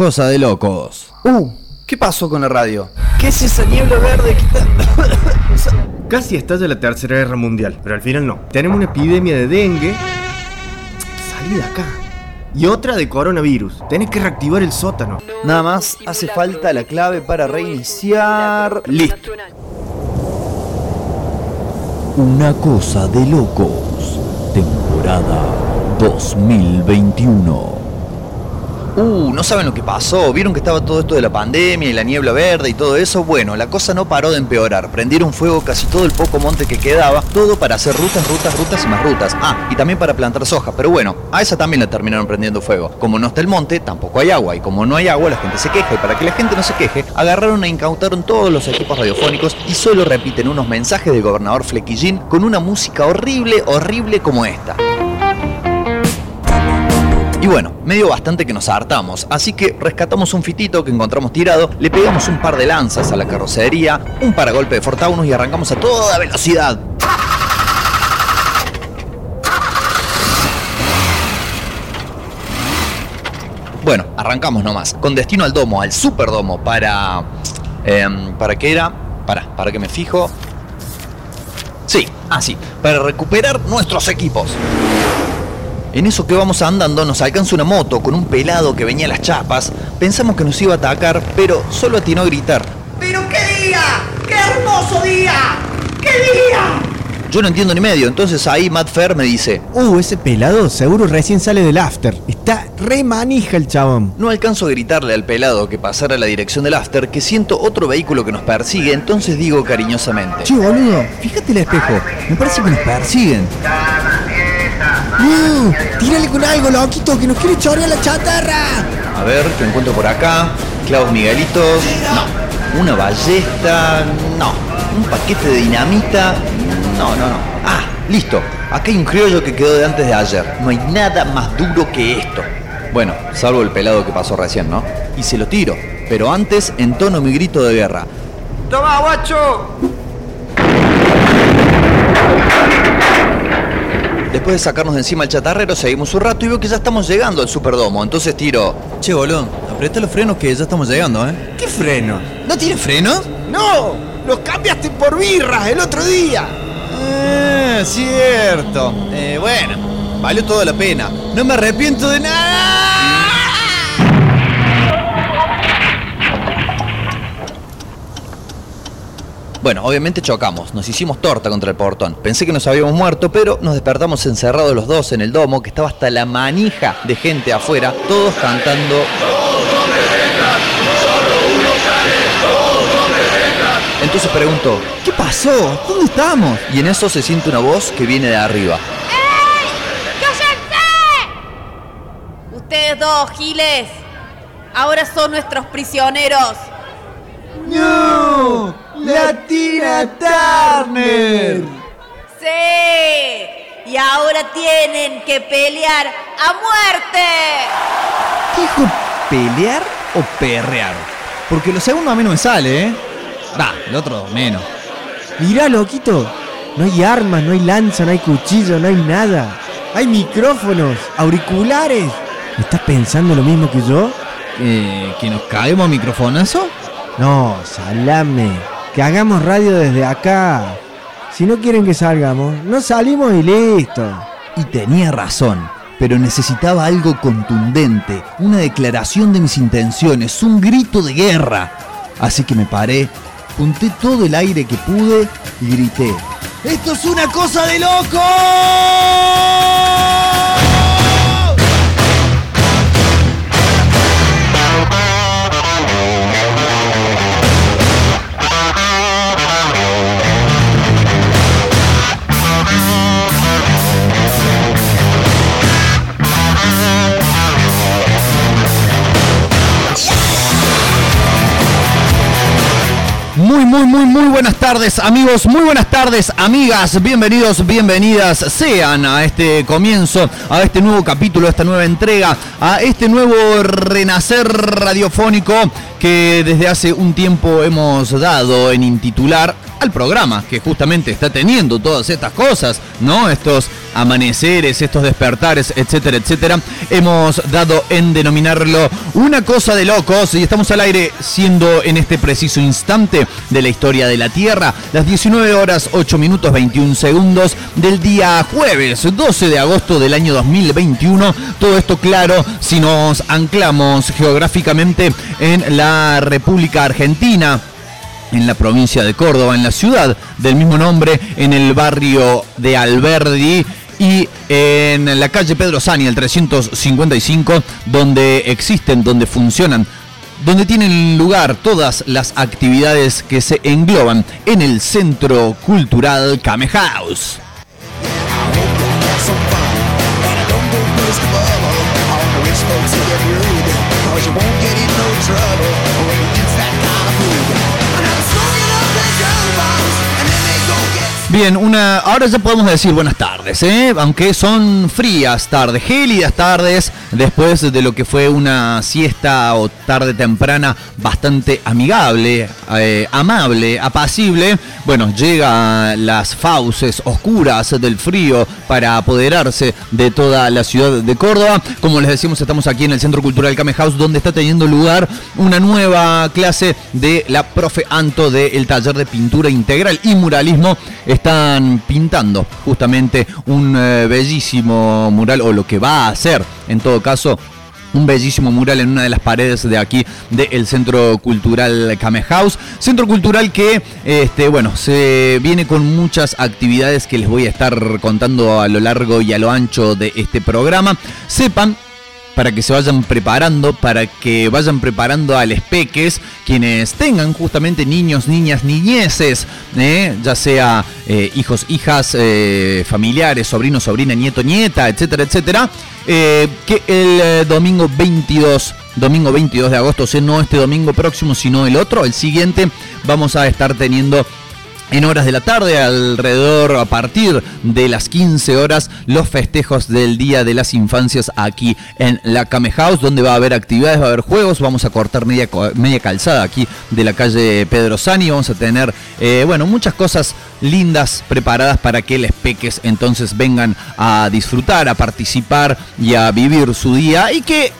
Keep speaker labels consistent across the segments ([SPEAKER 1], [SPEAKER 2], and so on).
[SPEAKER 1] cosa de locos.
[SPEAKER 2] Uh, ¿qué pasó con la radio? ¿Qué es esa niebla verde que está...
[SPEAKER 3] Casi estalla la Tercera Guerra Mundial, pero al final no. Tenemos una epidemia de dengue. Salí de acá. Y otra de coronavirus. Tenés que reactivar el sótano.
[SPEAKER 2] Nada más hace falta la clave para reiniciar. Listo.
[SPEAKER 1] Una cosa de locos. Temporada 2021.
[SPEAKER 2] Uh, no saben lo que pasó. ¿Vieron que estaba todo esto de la pandemia y la niebla verde y todo eso? Bueno, la cosa no paró de empeorar. Prendieron fuego casi todo el poco monte que quedaba, todo para hacer rutas, rutas, rutas y más rutas. Ah, y también para plantar soja, pero bueno, a esa también la terminaron prendiendo fuego. Como no está el monte, tampoco hay agua, y como no hay agua, la gente se queja, y para que la gente no se queje, agarraron e incautaron todos los equipos radiofónicos y solo repiten unos mensajes del gobernador Flequillín con una música horrible, horrible como esta. Y bueno, medio bastante que nos hartamos, así que rescatamos un fitito que encontramos tirado, le pegamos un par de lanzas a la carrocería, un paragolpe de Fortaunus y arrancamos a toda velocidad. Bueno, arrancamos nomás, con destino al domo, al superdomo, para... em, ¿Para qué era? Para, para que me fijo. Sí, así, para recuperar nuestros equipos. En eso que vamos andando nos alcanza una moto con un pelado que venía a las chapas. Pensamos que nos iba a atacar, pero solo atinó a gritar.
[SPEAKER 4] ¡Pero qué día! ¡Qué hermoso día! ¡Qué día!
[SPEAKER 2] Yo no entiendo ni medio, entonces ahí Matt Fair me dice,
[SPEAKER 5] Uh, ese pelado seguro recién sale del after. Está re manija el chabón.
[SPEAKER 2] no alcanzo a gritarle al pelado que pasara a la dirección del after, que siento otro vehículo que nos persigue, entonces digo cariñosamente.
[SPEAKER 5] Che, boludo, fíjate el espejo. Me parece que nos persiguen. No, tírale con algo, loquito, que nos quiere chorear la chatarra.
[SPEAKER 2] A ver, ¿qué encuentro por acá? Clavos Miguelitos, no. Una ballesta, no. Un paquete de dinamita, no, no, no. Ah, listo. Acá hay un criollo que quedó de antes de ayer. No hay nada más duro que esto. Bueno, salvo el pelado que pasó recién, ¿no? Y se lo tiro, pero antes entono mi grito de guerra.
[SPEAKER 3] ¡Toma, guacho!
[SPEAKER 2] Después de sacarnos de encima el chatarrero, seguimos un rato y veo que ya estamos llegando al Superdomo. Entonces tiro. Che, bolón, aprieta los frenos que ya estamos llegando, ¿eh?
[SPEAKER 3] ¿Qué freno?
[SPEAKER 2] ¿No tiene frenos?
[SPEAKER 3] ¡No! ¡Los cambiaste por birras el otro día!
[SPEAKER 2] Ah, cierto. Eh, bueno, valió toda la pena. No me arrepiento de nada. Bueno, obviamente chocamos, nos hicimos torta contra el portón. Pensé que nos habíamos muerto, pero nos despertamos encerrados los dos en el domo, que estaba hasta la manija de gente afuera, todos cantando. Entonces pregunto, ¿qué pasó? ¿Dónde estamos? Y en eso se siente una voz que viene de arriba.
[SPEAKER 6] ¡Cállense! Ustedes dos, Giles, ahora son nuestros prisioneros.
[SPEAKER 5] ¡No! ¡La tira Turner!
[SPEAKER 6] Sí, y ahora tienen que pelear a muerte.
[SPEAKER 1] ¿Qué dijo? ¿Pelear o perrear? Porque lo segundo a mí no me sale, ¿eh? Va, el otro menos.
[SPEAKER 5] Mirá, loquito. No hay armas, no hay lanza, no hay cuchillo, no hay nada. Hay micrófonos, auriculares. ¿Estás pensando lo mismo que yo?
[SPEAKER 1] Eh, ¿Que nos caemos a microfonazo?
[SPEAKER 5] No, salame. Que hagamos radio desde acá. Si no quieren que salgamos, no salimos y listo.
[SPEAKER 1] Y tenía razón, pero necesitaba algo contundente, una declaración de mis intenciones, un grito de guerra. Así que me paré, junté todo el aire que pude y grité. ¡Esto es una cosa de loco! Muy, muy, muy, muy buenas tardes amigos, muy buenas tardes amigas, bienvenidos, bienvenidas sean a este comienzo, a este nuevo capítulo, a esta nueva entrega, a este nuevo renacer radiofónico que desde hace un tiempo hemos dado en intitular
[SPEAKER 2] al programa que justamente está teniendo todas estas cosas, ¿no? Estos amaneceres, estos despertares, etcétera, etcétera. Hemos dado en denominarlo una cosa de locos y estamos al aire siendo en este preciso instante de la historia de la Tierra las 19 horas 8 minutos 21 segundos del día jueves 12 de agosto del año 2021. Todo esto claro si nos anclamos geográficamente en la República Argentina en la provincia de Córdoba, en la ciudad del mismo nombre, en el barrio de Alberdi y en la calle Pedro Sani, el 355, donde existen, donde funcionan, donde tienen lugar todas las actividades que se engloban en el Centro Cultural Kame House. Bien, una, ahora ya podemos decir buenas tardes, ¿eh? aunque son frías tardes, gélidas tardes, después de lo que fue una siesta o tarde temprana bastante amigable, eh, amable, apacible. Bueno, llegan las fauces oscuras del frío para apoderarse de toda la ciudad de Córdoba. Como les decimos, estamos aquí en el Centro Cultural Kame House, donde está teniendo lugar una nueva clase de la profe Anto del taller de pintura integral y muralismo están pintando justamente un eh, bellísimo mural, o lo que va a ser en todo caso un bellísimo mural en una de las paredes de aquí del Centro Cultural Kame House. Centro Cultural que, este, bueno, se viene con muchas actividades que les voy a estar contando a lo largo y a lo ancho de este programa. Sepan para que se vayan preparando, para que vayan preparando a los peques, quienes tengan justamente niños, niñas, niñeces, ¿eh? ya sea eh, hijos, hijas, eh, familiares, sobrinos, sobrina, nieto, nieta, etcétera, etcétera, que el domingo 22 domingo 22 de agosto, o sea, no este domingo próximo, sino el otro, el siguiente, vamos a estar teniendo en horas de la tarde, alrededor a partir de las 15 horas, los festejos del Día de las Infancias aquí en la Kame House, donde va a haber actividades, va a haber juegos, vamos a cortar media, media calzada aquí de la calle Pedro Sani, vamos a tener, eh, bueno, muchas cosas lindas preparadas para que les peques entonces vengan a disfrutar, a participar y a vivir su día. Y que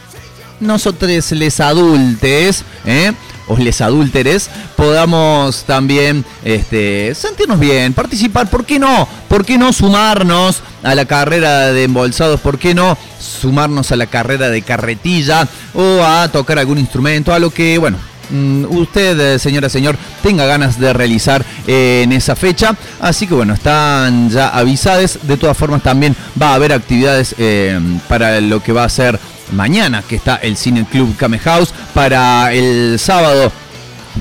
[SPEAKER 2] nosotros les adultes, ¿eh? O les adúlteres, podamos también este, sentirnos bien, participar, ¿por qué no? ¿Por qué no sumarnos a la carrera de embolsados? ¿Por qué no sumarnos a la carrera de carretilla o a tocar algún instrumento? A lo que, bueno, mm, usted, eh, señora, señor, tenga ganas de realizar eh, en esa fecha. Así que bueno, están ya avisadas. De todas formas, también va a haber actividades eh, para lo que va a ser mañana, que está el Cine Club Kame House, para el sábado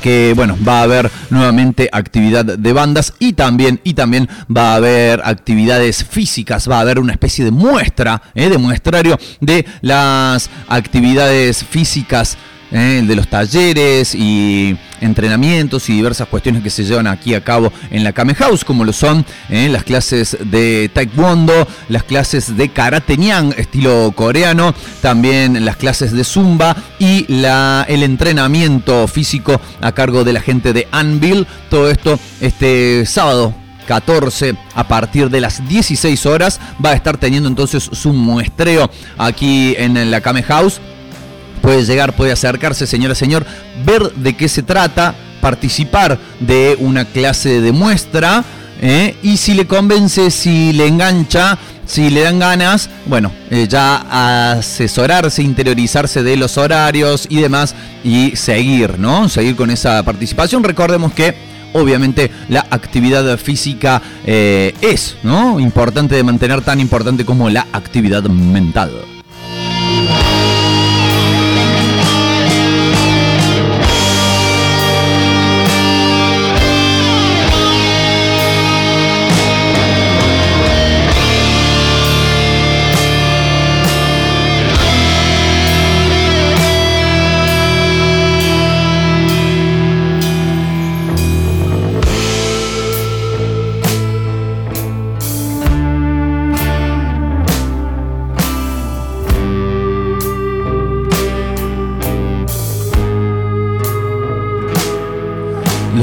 [SPEAKER 2] que bueno, va a haber nuevamente actividad de bandas y también, y también va a haber actividades físicas, va a haber una especie de muestra, ¿eh? de muestrario de las actividades físicas ¿eh? de los talleres y entrenamientos y diversas cuestiones que se llevan aquí a cabo en la Kame House, como lo son ¿eh? las clases de Taekwondo, las clases de Karate Nyang, estilo coreano, también las clases de Zumba y la, el entrenamiento físico a cargo de la gente de Anvil. Todo esto este sábado 14 a partir de las 16 horas va a estar teniendo entonces su muestreo aquí en la Kame House puede llegar, puede acercarse, señora, señor, ver de qué se trata, participar de una clase de muestra ¿eh? y si le convence, si le engancha, si le dan ganas, bueno, eh, ya asesorarse, interiorizarse de los horarios y demás y seguir, ¿no? Seguir con esa participación. Recordemos que obviamente la actividad física eh, es, ¿no? Importante de mantener tan importante como la actividad mental.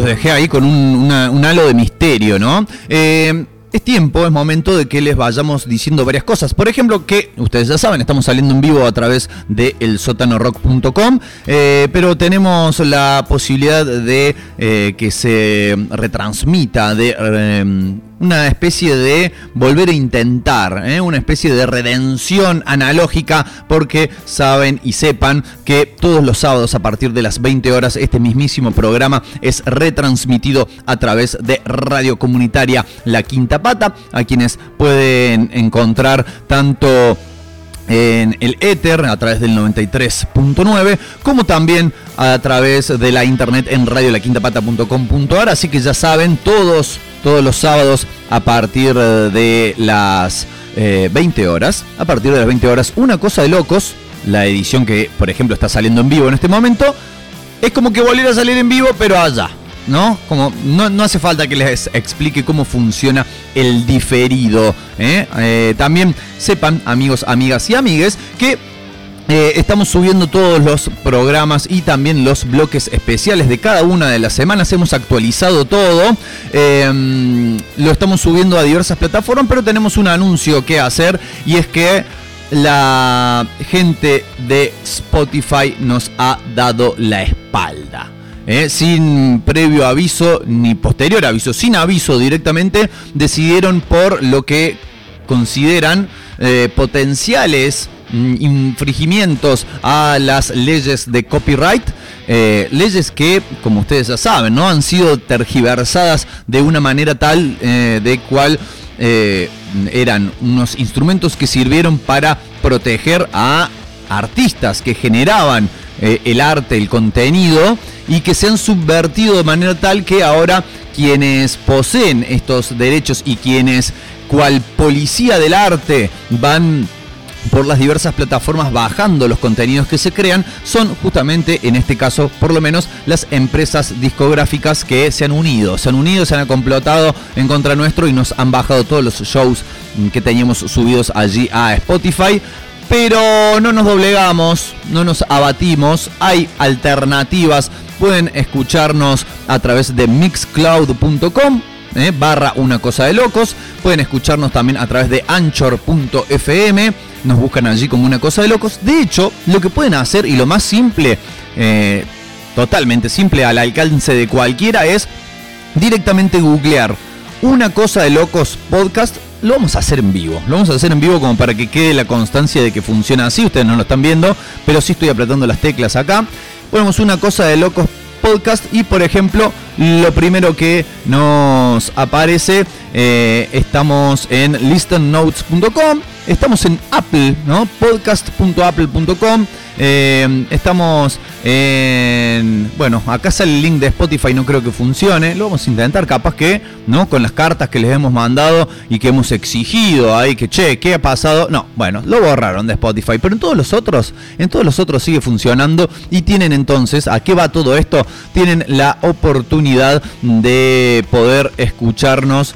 [SPEAKER 2] Dejé ahí con un, halo de misterio, ¿no? Eh, es tiempo, es momento de que les vayamos diciendo varias cosas. Por ejemplo, que ustedes ya saben, estamos saliendo en vivo a través de elsótanorock.com, eh, pero tenemos la posibilidad de eh, que se retransmita, de una especie de volver a intentar, ¿eh? una especie de redención analógica, porque saben y sepan que todos los sábados a partir de las 20 horas este mismísimo programa es retransmitido a través de Radio Comunitaria La Quinta Pata, a quienes pueden encontrar tanto en el éter a través del 93.9 como también a través de la internet en radiolaquintapata.com.ar así que ya saben todos todos los sábados a partir de las eh, 20 horas a partir de las 20 horas una cosa de locos la edición que por ejemplo está saliendo en vivo en este momento es como que volviera a salir en vivo pero allá ¿no? Como no, no hace falta que les explique cómo funciona el diferido. ¿eh? Eh, también sepan, amigos, amigas y amigues, que eh, estamos subiendo todos los programas y también los bloques especiales de cada una de las semanas. Hemos actualizado todo. Eh, lo estamos subiendo a diversas plataformas, pero tenemos un anuncio que hacer y es que la gente de Spotify nos ha dado la espalda. Eh, sin previo aviso ni posterior aviso, sin aviso directamente, decidieron por lo que consideran eh, potenciales infringimientos a las leyes de copyright. eh, leyes que, como ustedes ya saben, ¿no? han sido tergiversadas de una manera tal eh, de cual eh, eran unos instrumentos que sirvieron para proteger a artistas que generaban el arte, el contenido y que se han subvertido de manera tal que ahora quienes poseen estos derechos y quienes cual policía del arte van por las diversas plataformas bajando los contenidos que se crean son justamente en este caso por lo menos las empresas discográficas que se han unido. Se han unido se han complotado en contra nuestro y nos han bajado todos los shows que teníamos subidos allí a Spotify. Pero no nos doblegamos, no nos abatimos, hay alternativas, pueden escucharnos a través de mixcloud.com. eh, barra una cosa de locos pueden escucharnos también a través de anchor.fm nos buscan allí como una cosa de locos de hecho lo que pueden hacer y lo más simple eh, totalmente simple al alcance de cualquiera es directamente googlear una cosa de locos podcast lo vamos a hacer en vivo. Lo vamos a hacer en vivo como para que quede la constancia de que funciona así. Ustedes no lo están viendo, pero sí estoy apretando las teclas acá. Ponemos una cosa de locos podcast y por ejemplo lo primero que nos aparece eh, estamos en listennotes.com estamos en Apple no podcast.apple.com eh, estamos en bueno acá sale el link de Spotify no creo que funcione. Lo vamos a intentar capaz que no con las cartas que les hemos mandado y que hemos exigido ahí que che qué ha pasado no bueno lo borraron de Spotify pero en todos los otros en todos los otros sigue funcionando y tienen entonces a qué va todo esto tienen la oportunidad de poder escucharnos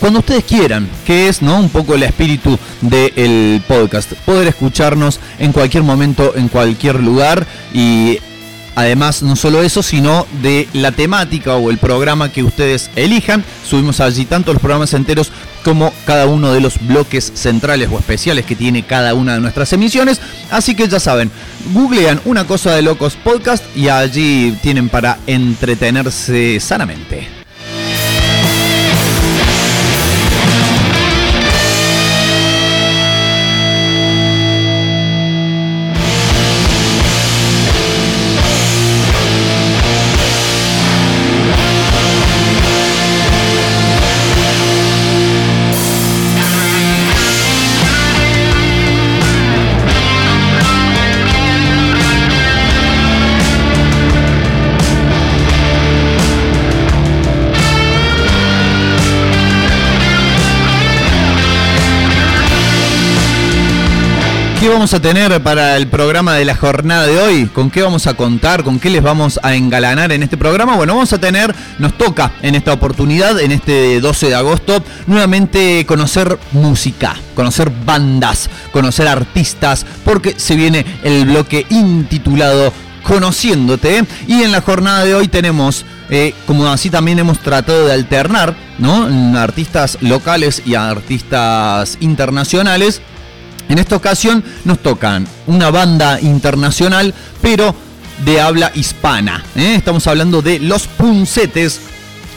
[SPEAKER 2] cuando ustedes quieran, que es ¿no? un poco el espíritu del podcast. Poder escucharnos en cualquier momento, en cualquier lugar y además no solo eso, sino de la temática o el programa que ustedes elijan. Subimos allí tanto los programas enteros como cada uno de los bloques centrales o especiales que tiene cada una de nuestras emisiones. Así que ya saben, googlean una cosa de locos podcast y allí tienen para entretenerse sanamente. ¿Qué vamos a tener para el programa de la jornada de hoy? ¿Con qué vamos a contar? ¿Con qué les vamos a engalanar en este programa? Bueno, vamos a tener, nos toca en esta oportunidad, en este 12 de agosto, nuevamente conocer música, conocer bandas, conocer artistas, porque se viene el bloque intitulado conociéndote. Y en la jornada de hoy tenemos, eh, como así también hemos tratado de alternar, ¿no? Artistas locales y artistas internacionales. En esta ocasión nos tocan una banda internacional, pero de habla hispana. ¿eh? Estamos hablando de Los Puncetes,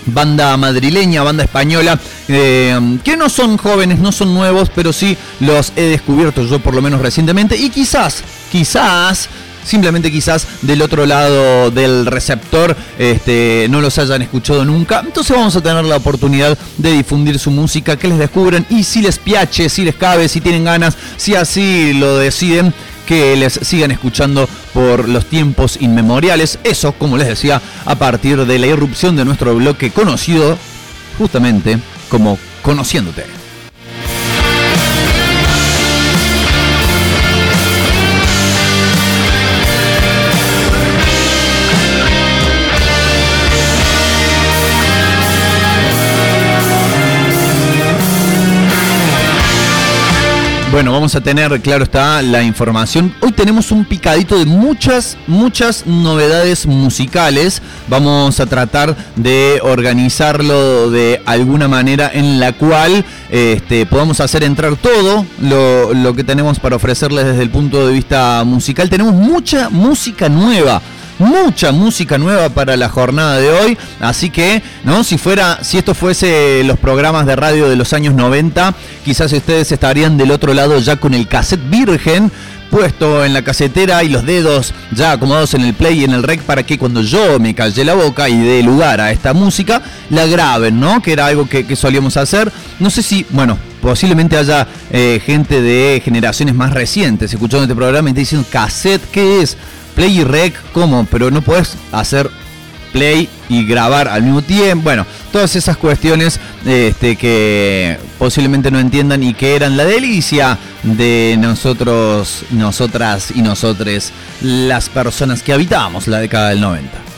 [SPEAKER 2] banda madrileña, banda española, eh, que no son jóvenes, no son nuevos, pero sí los he descubierto yo por lo menos recientemente y quizás, quizás simplemente quizás del otro lado del receptor este, no los hayan escuchado nunca. Entonces vamos a tener la oportunidad de difundir su música, que les descubran y si les piache, si les cabe, si tienen ganas, si así lo deciden que les sigan escuchando por los tiempos inmemoriales. Eso, como les decía, a partir de la irrupción de nuestro bloque conocido justamente como Conociéndote. Bueno, vamos a tener, claro está, la información. Hoy tenemos un picadito de muchas, muchas novedades musicales. Vamos a tratar de organizarlo de alguna manera en la cual este, podamos hacer entrar todo lo, lo que tenemos para ofrecerles desde el punto de vista musical. Tenemos mucha música nueva mucha música nueva para la jornada de hoy. Así que, ¿no? Si fuera, si esto fuese los programas de radio de los años 90, quizás ustedes estarían del otro lado ya con el cassette virgen puesto en la casetera y los dedos ya acomodados en el play y en el rec para que cuando yo me calle la boca y dé lugar a esta música, la graben, ¿no? Que era algo que, solíamos hacer. No sé si, bueno, posiblemente haya eh, gente de generaciones más recientes escuchando este programa y te diciendo, cassette, ¿qué es? Play y rec, ¿cómo? Pero no puedes hacer play y grabar al mismo tiempo. Bueno, todas esas cuestiones este, que posiblemente no entiendan y que eran la delicia de nosotros, nosotras y nosotres, las personas que habitábamos la década del 90.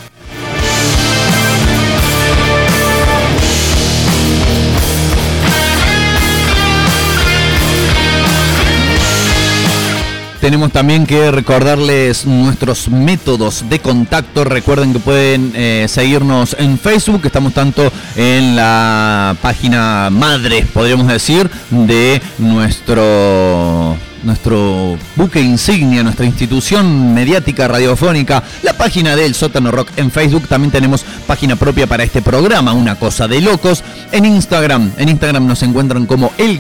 [SPEAKER 2] Tenemos también que recordarles nuestros métodos de contacto. Recuerden que pueden eh, seguirnos en Facebook. Estamos tanto en la página madre, podríamos decir, de nuestro nuestro buque insignia, nuestra institución mediática radiofónica, la página del Sótano Rock en Facebook. También tenemos página propia para este programa, Una Cosa de Locos. En Instagram, en Instagram nos encuentran como el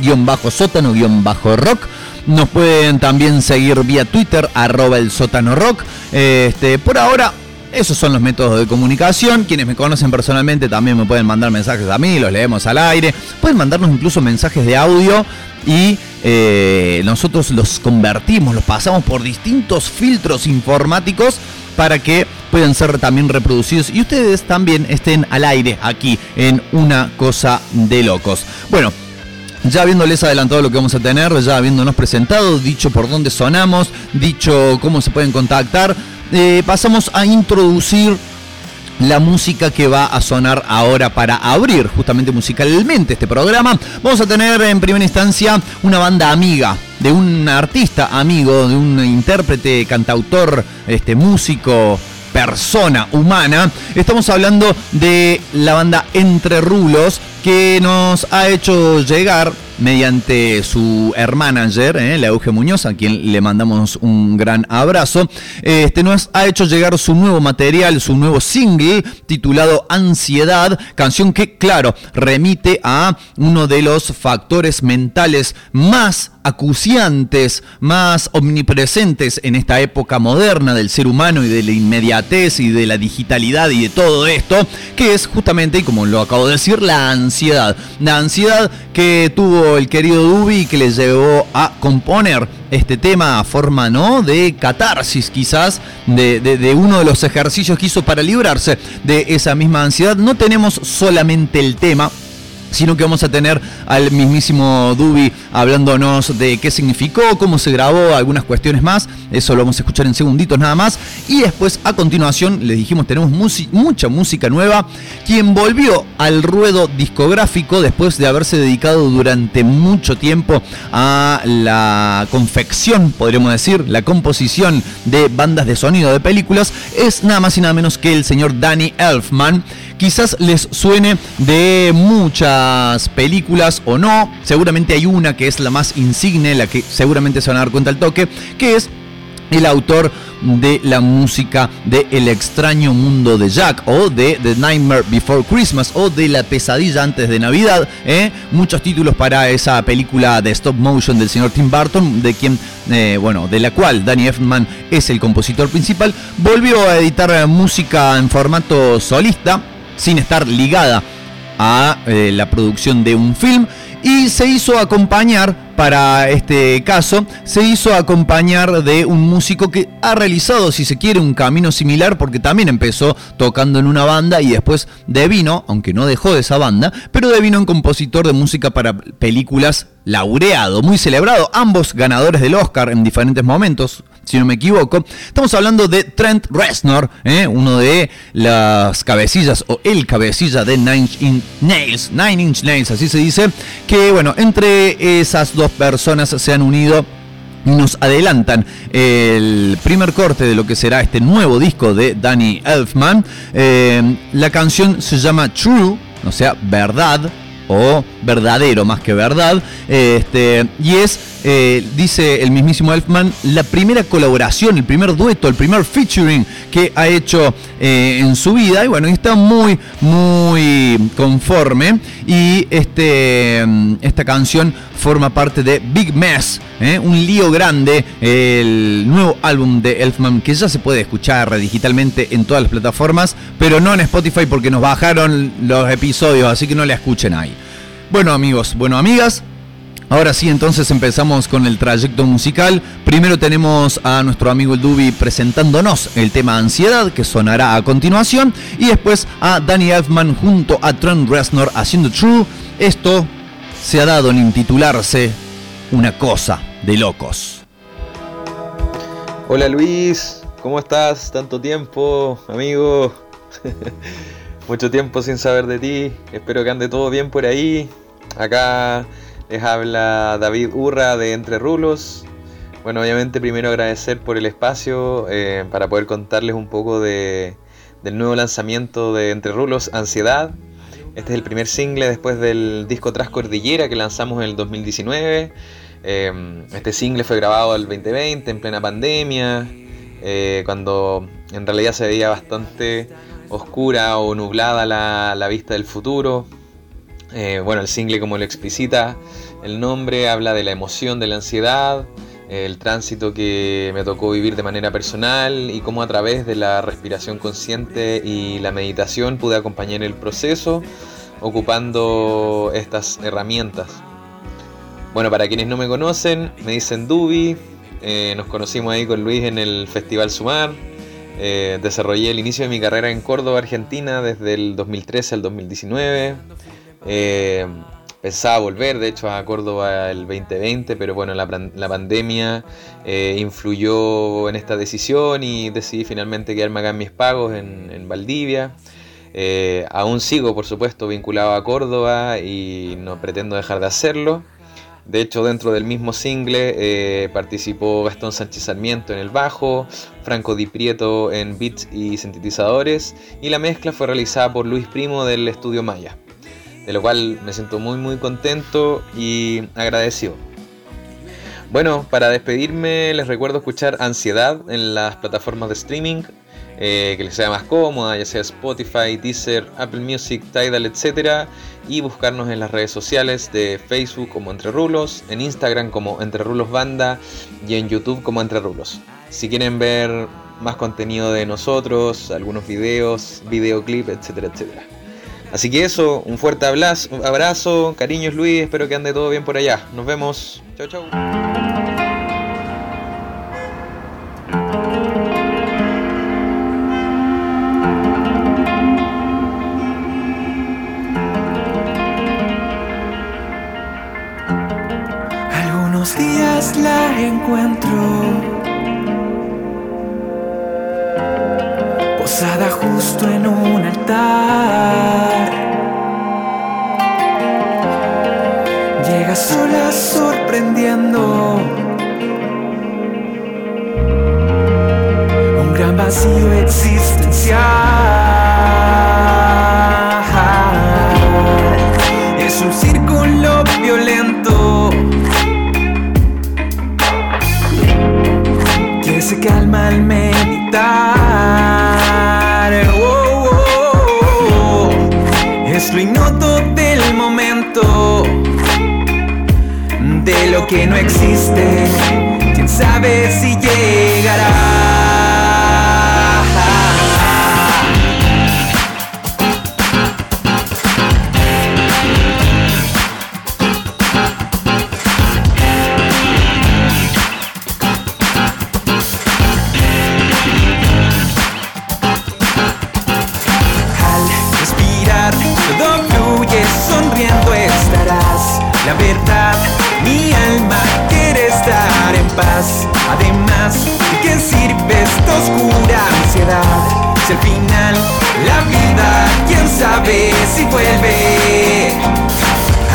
[SPEAKER 2] Nos pueden también seguir vía Twitter, arroba el sótano rock. Este, por ahora, esos son los métodos de comunicación. Quienes me conocen personalmente también me pueden mandar mensajes a mí, los leemos al aire. Pueden mandarnos incluso mensajes de audio y eh, nosotros los convertimos, los pasamos por distintos filtros informáticos para que puedan ser también reproducidos y ustedes también estén al aire aquí en Una Cosa de Locos. Bueno, ya habiéndoles adelantado lo que vamos a tener, ya habiéndonos presentado, dicho por dónde sonamos, dicho cómo se pueden contactar, eh, pasamos a introducir la música que va a sonar ahora para abrir justamente musicalmente este programa. Vamos a tener en primera instancia una banda amiga de un artista amigo, de un intérprete, cantautor, este músico persona humana. Estamos hablando de la banda Entre Rulos que nos ha hecho llegar mediante su hermana ayer, eh, Muñoz, a quien le mandamos un gran abrazo. Este nos ha hecho llegar su nuevo material, su nuevo single titulado Ansiedad, canción que, claro, remite a uno de los factores mentales más acuciantes, más omnipresentes en esta época moderna del ser humano y de la inmediatez y de la digitalidad y de todo esto, que es justamente, y como lo acabo de decir, la ansiedad. La ansiedad que tuvo el querido Dubi que le llevó a componer este tema a forma ¿no? de catarsis quizás, de, uno de los ejercicios que hizo para librarse de esa misma ansiedad. No tenemos solamente el tema, sino que vamos a tener al mismísimo Dubi hablándonos de qué significó, cómo se grabó, algunas cuestiones más. Eso lo vamos a escuchar en segunditos nada más. Y después, a continuación, les dijimos, tenemos mucha música nueva. Quien volvió al ruedo discográfico después de haberse dedicado durante mucho tiempo a la confección, podríamos decir, la composición de bandas de sonido de películas, es nada más y nada menos que el señor Danny Elfman quizás les suene de muchas películas o no. Seguramente hay una que es la más insigne, la que seguramente se van a dar cuenta al toque, que es el autor de la música de El extraño mundo de Jack o de The Nightmare Before Christmas o de La pesadilla antes de Navidad. ¿eh? Muchos títulos para esa película de stop motion del señor Tim Burton, de quien, eh, bueno, de la cual Danny Elfman es el compositor principal. Volvió a editar música en formato solista sin estar ligada a eh, la producción de un film. Y se hizo acompañar para este caso, se hizo acompañar de un músico que ha realizado, si se quiere, un camino similar porque también empezó tocando en una banda y después devino, aunque no dejó de esa banda, pero devino en compositor de música para películas laureado, muy celebrado, ambos ganadores del Oscar en diferentes momentos, si no me equivoco. Estamos hablando de Trent Reznor, ¿eh? uno de las cabecillas o el cabecilla de Nine Inch Nails, Nine Inch Nails, así se dice, que bueno, entre esas dos personas se han unido nos adelantan el primer corte de lo que será este nuevo disco de Danny Elfman. Eh, la canción se llama True, o sea, verdad, o verdadero más que verdad. Este, y es, eh, dice el mismísimo Elfman, la primera colaboración, el primer dueto, el primer featuring que ha hecho eh, en su vida. Y bueno, está muy, muy conforme. Y este, esta canción forma parte de Big Mess, ¿eh? un lío grande, el nuevo álbum de Elfman que ya se puede escuchar digitalmente en todas las plataformas, pero no en Spotify porque nos bajaron los episodios, así que no la escuchen ahí. Bueno amigos, bueno amigas, Ahora sí, entonces empezamos con el trayecto musical. Primero tenemos a nuestro amigo el Dubi presentándonos el tema Ansiedad, que sonará a continuación. Y después a Danny Elfman junto a Trent Reznor haciendo True. Esto se ha dado en intitularse Una cosa de locos.
[SPEAKER 7] Hola Luis, ¿cómo estás? Tanto tiempo, amigo. Mucho tiempo sin saber de ti. Espero que ande todo bien por ahí. Acá les habla David Urra de Entre Rulos. Bueno, obviamente primero agradecer por el espacio eh, para poder contarles un poco de, del nuevo lanzamiento de Entre Rulos, Ansiedad. Este es el primer single después del disco Tras Cordillera que lanzamos en el 2019. Em, este single fue grabado el 2020 en plena pandemia, eh, cuando en realidad se veía bastante oscura o nublada la, vista del futuro. Eh, bueno, el single como lo explicita el nombre habla de la emoción, de la ansiedad, el tránsito que me tocó vivir de manera personal y cómo a través de la respiración consciente y la meditación pude acompañar el proceso ocupando estas herramientas. Bueno, para quienes no me conocen, me dicen Dubi, eh, nos conocimos ahí con Luis en el Festival Sumar, eh, desarrollé el inicio de mi carrera en Córdoba, Argentina, desde el 2013 al 2019. Pensaba volver, de hecho, a Córdoba el 2020, pero bueno, la, pandemia eh, influyó en esta decisión y decidí finalmente quedarme acá en mis pagos en, Valdivia. Eh, aún sigo, por supuesto, vinculado a Córdoba y no pretendo dejar de hacerlo. De hecho, dentro del mismo single eh, participó Gastón Sánchez Sarmiento en el bajo, Franco Di Prieto en beats y sintetizadores, y la mezcla fue realizada por Luis Primo del estudio Maya de lo cual me siento muy muy contento y agradecido. Bueno, para despedirme les recuerdo escuchar Ansiedad en las plataformas de streaming, eh, que les sea más cómoda, ya sea Spotify, Deezer, Apple Music, Tidal, etc. Y buscarnos en las redes sociales de Facebook como Entre Rulos, en Instagram como Entre Rulos Banda y en YouTube como Entre Rulos. Si quieren ver más contenido de nosotros, algunos videos, videoclip, etcétera, etcétera. Así que eso, un fuerte abrazo, cariños Luis, espero que ande todo bien por allá. Nos vemos. Chau, chau.
[SPEAKER 8] Algunos días la encuentro. posada justo en un altar. Llega sola sorprendiendo un gran vacío existencial. Es un círculo violento que se calma al meditar. Lo que no existe. Quién sabe si llegará. Además, ¿de qué sirve esta oscura ansiedad? Si al final, la vida, quién sabe si vuelve.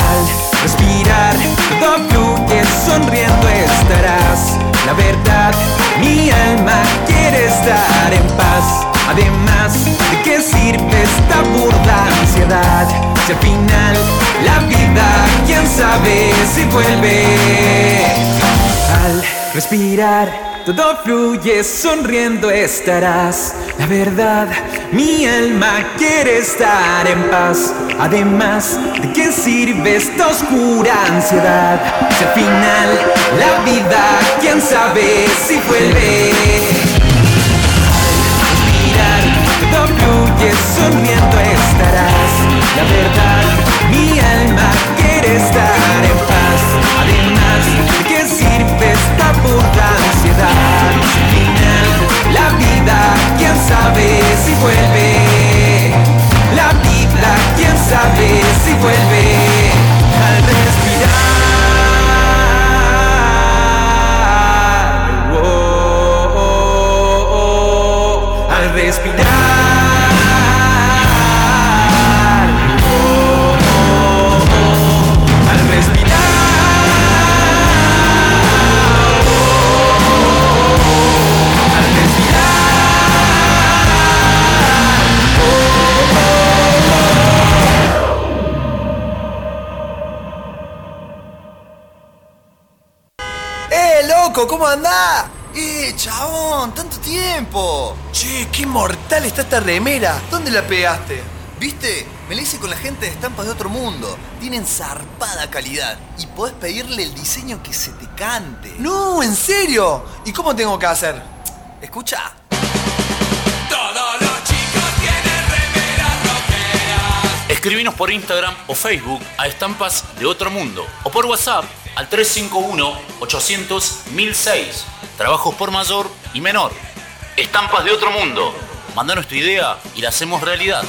[SPEAKER 8] Al respirar, todo fluye, sonriendo estarás. La verdad, mi alma quiere estar en paz. Además, ¿de qué sirve esta burda ansiedad? Si al final, la vida, quién sabe si vuelve. Al respirar, todo fluye, sonriendo estarás. La verdad, mi alma quiere estar en paz. Además, ¿de qué sirve esta oscura ansiedad? Si al final, la vida, quién sabe si vuelve. Respirar, todo fluye, sonriendo estarás. La verdad, mi alma quiere estar en paz. Además, ¿de qué sirve esta burda ansiedad? Si al final, la vida, quién sabe si vuelve. La vida, quién sabe si vuelve. Al respirar. Oh, oh, oh, al respirar.
[SPEAKER 4] ¡Eh, chabón! ¡Tanto tiempo! Che, qué mortal está esta remera. ¿Dónde la pegaste? ¿Viste? Me la hice con la gente de estampas de otro mundo. Tienen zarpada calidad. Y podés pedirle el diseño que se te cante. No, ¿en serio? ¿Y cómo tengo que hacer? Escucha.
[SPEAKER 9] Todos los chicos tienen remeras rockeras.
[SPEAKER 10] Escribinos por Instagram o Facebook a Estampas de Otro Mundo o por WhatsApp al 351-800-1006. Trabajos por mayor y menor. Estampas de Otro Mundo. Mandanos tu idea y la hacemos realidad.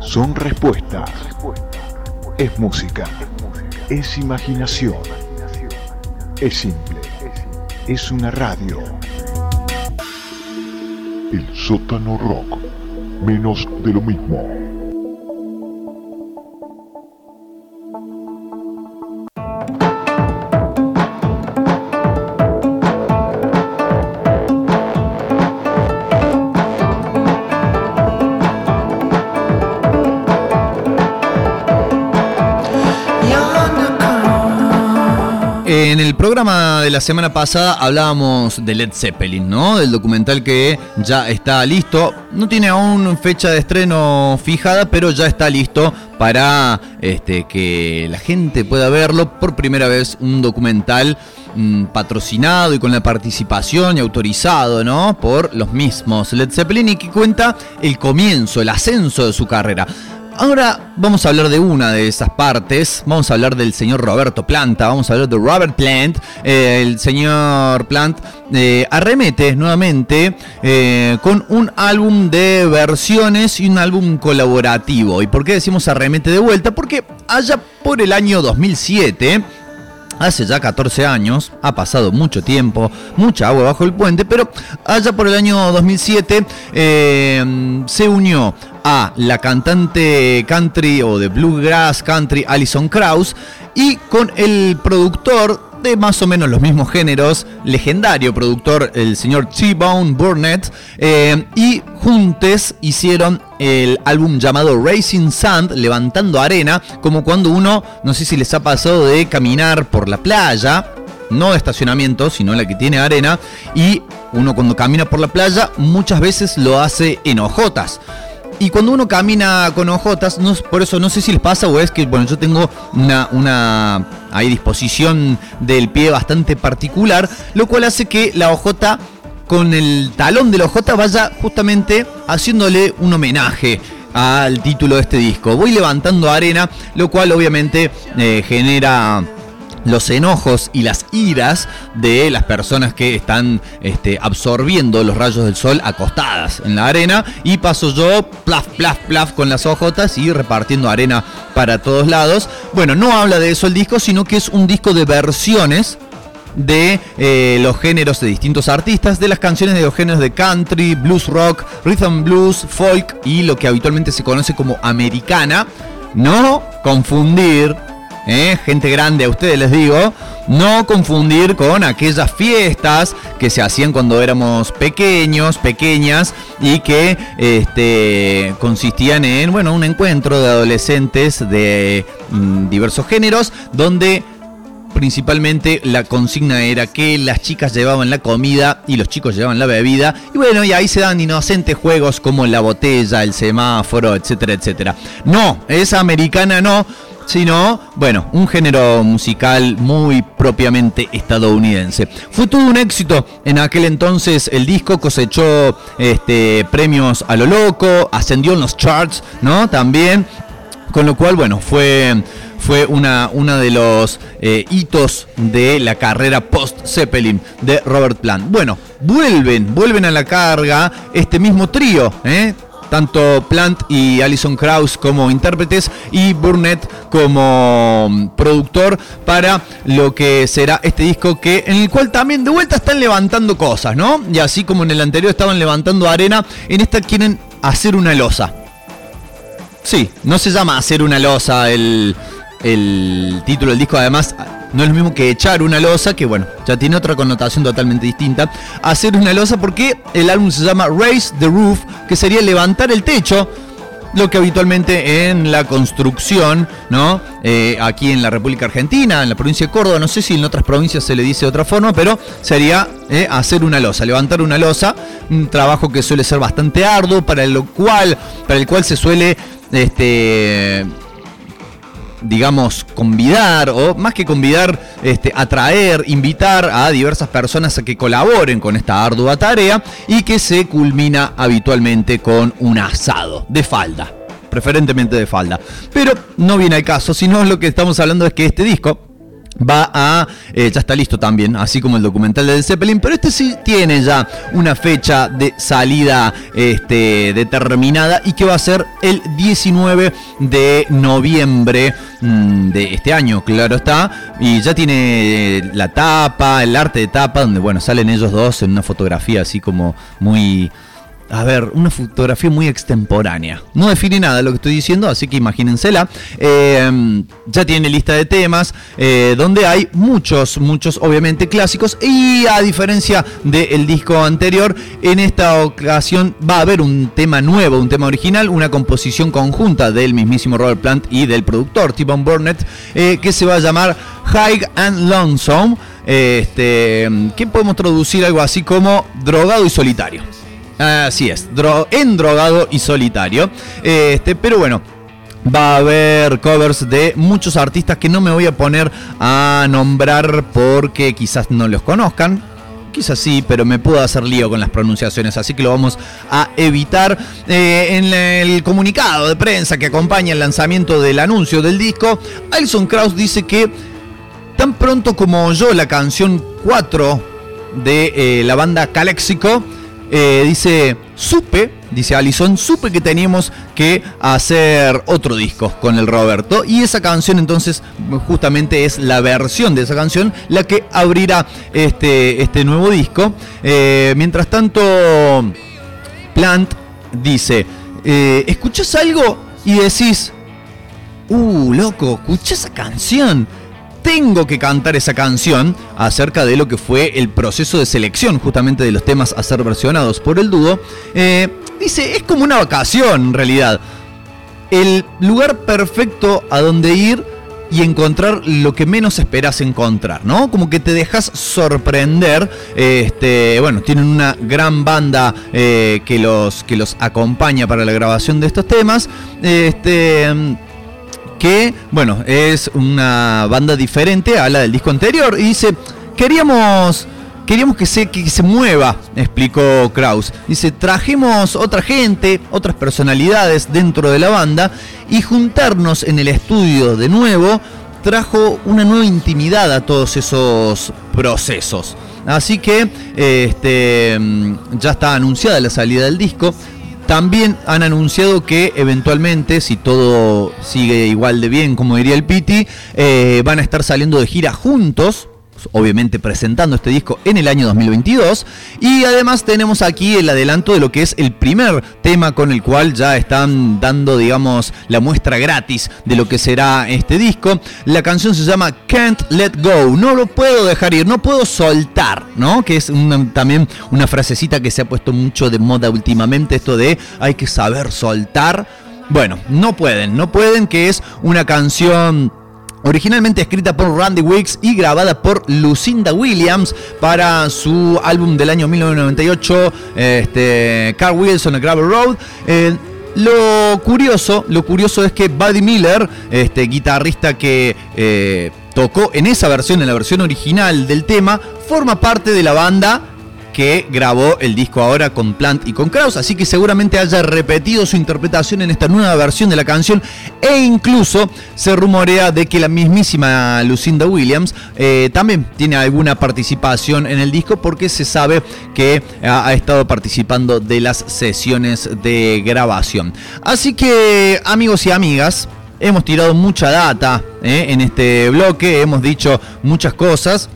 [SPEAKER 11] Son respuestas. Es música, es imaginación. Es simple, es una radio. El sótano rock, menos de lo mismo.
[SPEAKER 2] De la semana pasada hablábamos de Led Zeppelin, ¿no? Del documental que ya está listo. No tiene aún fecha de estreno fijada, pero ya está listo para este, que la gente pueda verlo por primera vez. Un documental mm, patrocinado y con la participación y autorizado, ¿no? Por los mismos Led Zeppelin y que cuenta el comienzo, el ascenso de su carrera. Ahora vamos a hablar de una de esas partes. Vamos a hablar del señor Roberto Planta. Vamos a hablar de Robert Plant. Eh, el señor Plant eh, arremete nuevamente eh, con un álbum de versiones y un álbum colaborativo. ¿Y por qué decimos arremete de vuelta? Porque allá por el año 2007 hace ya 14 años, ha pasado mucho tiempo, mucha agua bajo el puente, pero allá por el año 2007 eh, se unió a la cantante country o de bluegrass country Alison Krauss y con el productor de más o menos los mismos géneros, legendario productor, el señor T-Bone Burnett, eh, y juntes hicieron el álbum llamado Racing Sand, levantando arena, como cuando uno, no sé si les ha pasado de caminar por la playa, no de estacionamiento, sino la que tiene arena, y uno cuando camina por la playa muchas veces lo hace en hojotas. Y cuando uno camina con ojotas, no, por eso no sé si les pasa o es que, bueno, yo tengo una, una hay disposición del pie bastante particular, lo cual hace que la ojota con el talón de la ojota vaya justamente haciéndole un homenaje al título de este disco. Voy levantando arena, lo cual obviamente eh, genera los enojos y las iras de las personas que están este, absorbiendo los rayos del sol acostadas en la arena y paso yo plaf, plaf, plaf con las ojotas y repartiendo arena para todos lados. Bueno, no habla de eso el disco, sino que es un disco de versiones de eh, los géneros de distintos artistas, de las canciones de los géneros de country, blues rock, rhythm blues, folk y lo que habitualmente se conoce como americana. No confundir ¿eh? gente grande a ustedes les digo, no confundir con aquellas fiestas que se hacían cuando éramos pequeños, pequeñas y que este, consistían en bueno, un encuentro de adolescentes de mm, diversos géneros donde principalmente la consigna era que las chicas llevaban la comida y los chicos llevaban la bebida. Y bueno, y ahí se dan inocentes juegos como la botella, el semáforo, etcétera, etcétera. No, esa americana no sino, bueno, un género musical muy propiamente estadounidense. Fue todo un éxito en aquel entonces, el disco cosechó este, premios a lo loco, ascendió en los charts, ¿no? También, con lo cual, bueno, fue, fue una, una de los eh, hitos de la carrera post-Zeppelin de Robert Plant. Bueno, vuelven, vuelven a la carga este mismo trío, ¿eh? Tanto Plant y Alison Krauss como intérpretes y Burnett como mm, productor para lo que será este disco que en el cual también de vuelta están levantando cosas, ¿no? Y así como en el anterior estaban levantando arena, en esta quieren hacer una losa. Sí, no se llama hacer una losa el, el título del disco, además no es lo mismo que echar una losa, que bueno, ya tiene otra connotación totalmente distinta. Hacer una losa porque el álbum se llama Raise the Roof, que sería levantar el techo. Lo que habitualmente en la construcción, ¿no? Eh, aquí en la República Argentina, en la provincia de Córdoba, no sé si en otras provincias se le dice de otra forma, pero sería eh, hacer una losa, levantar una losa, un trabajo que suele ser bastante arduo, para cual, para el cual se suele este, digamos, convidar, o más que convidar, este, atraer, invitar a diversas personas a que colaboren con esta ardua tarea y que se culmina habitualmente con un asado de falda, preferentemente de falda. Pero no viene al caso, sino lo que estamos hablando es que este disco, va a, eh, ya está listo también, así como el documental de Zeppelin, pero este sí tiene ya una fecha de salida este, determinada y que va a ser el 19 de noviembre mm, de este año, claro está, y ya tiene la tapa, el arte de tapa, donde bueno, salen ellos dos en una fotografía así como muy a ver, una fotografía muy extemporánea. No define nada lo que estoy diciendo, así que imagínensela. Eh, ya tiene lista de temas, eh, donde hay muchos, muchos, obviamente, clásicos. Y a diferencia del disco anterior, en esta ocasión va a haber un tema nuevo, un tema original, una composición conjunta del mismísimo Robert Plant y del productor T-Bone Burnett, eh, que se va a llamar High and Lonesome. Este, que podemos traducir algo así como drogado y solitario. Así es, endrogado y solitario. Este, pero bueno, va a haber covers de muchos artistas que no me voy a poner a nombrar porque quizás no los conozcan. Quizás sí, pero me puedo hacer lío con las pronunciaciones, así que lo vamos a evitar. Eh, en el comunicado de prensa que acompaña el lanzamiento del anuncio del disco, Alison Krauss dice que tan pronto como yo la canción 4 de eh, la banda Calexico, eh, dice, supe, dice Alison, supe que teníamos que hacer otro disco con el Roberto. Y esa canción entonces justamente es la versión de esa canción la que abrirá este, este nuevo disco. Eh, mientras tanto, Plant dice, eh, ¿escuchas algo? Y decís, uh, loco, escucha esa canción tengo que cantar esa canción acerca de lo que fue el proceso de selección justamente de los temas a ser versionados por el dúo. Eh, dice, es como una vacación en realidad. El lugar perfecto a donde ir y encontrar lo que menos esperas encontrar, ¿no? Como que te dejas sorprender. Este, bueno, tienen una gran banda eh, que, los, que los acompaña para la grabación de estos temas. Este que, bueno, es una banda diferente a la del disco anterior. Y dice, queríamos, queríamos que se, que se mueva, explicó Kraus. Dice, trajimos otra gente, otras personalidades dentro de la banda y juntarnos en el estudio de nuevo trajo una nueva intimidad a todos esos procesos. Así que este, ya está anunciada la salida del disco. También han anunciado que eventualmente, si todo sigue igual de bien, como diría el Piti, eh, van a estar saliendo de gira juntos obviamente presentando este disco en el año 2022. Y además tenemos aquí el adelanto de lo que es el primer tema con el cual ya están dando, digamos, la muestra gratis de lo que será este disco. La canción se llama Can't Let Go, no lo puedo dejar ir, no puedo soltar, ¿no? Que es también una frasecita que se ha puesto mucho de moda últimamente, esto de hay que saber soltar. Bueno, no pueden, no pueden, que es una canción Originalmente escrita por Randy Wicks y grabada por Lucinda Williams para su álbum del año 1998, este, Carl Wilson, A Gravel Road. Eh, lo curioso, lo curioso es que Buddy Miller, este guitarrista que eh, tocó en esa versión, en la versión original del tema, forma parte de la banda que grabó el disco ahora con Plant y con Kraus, así que seguramente haya repetido su interpretación en esta nueva versión de la canción e incluso se rumorea de que la mismísima Lucinda Williams eh, también tiene alguna participación en el disco porque se sabe que ha, ha estado participando de las sesiones de grabación. Así que amigos y amigas, hemos tirado mucha data eh, en este bloque, hemos dicho muchas cosas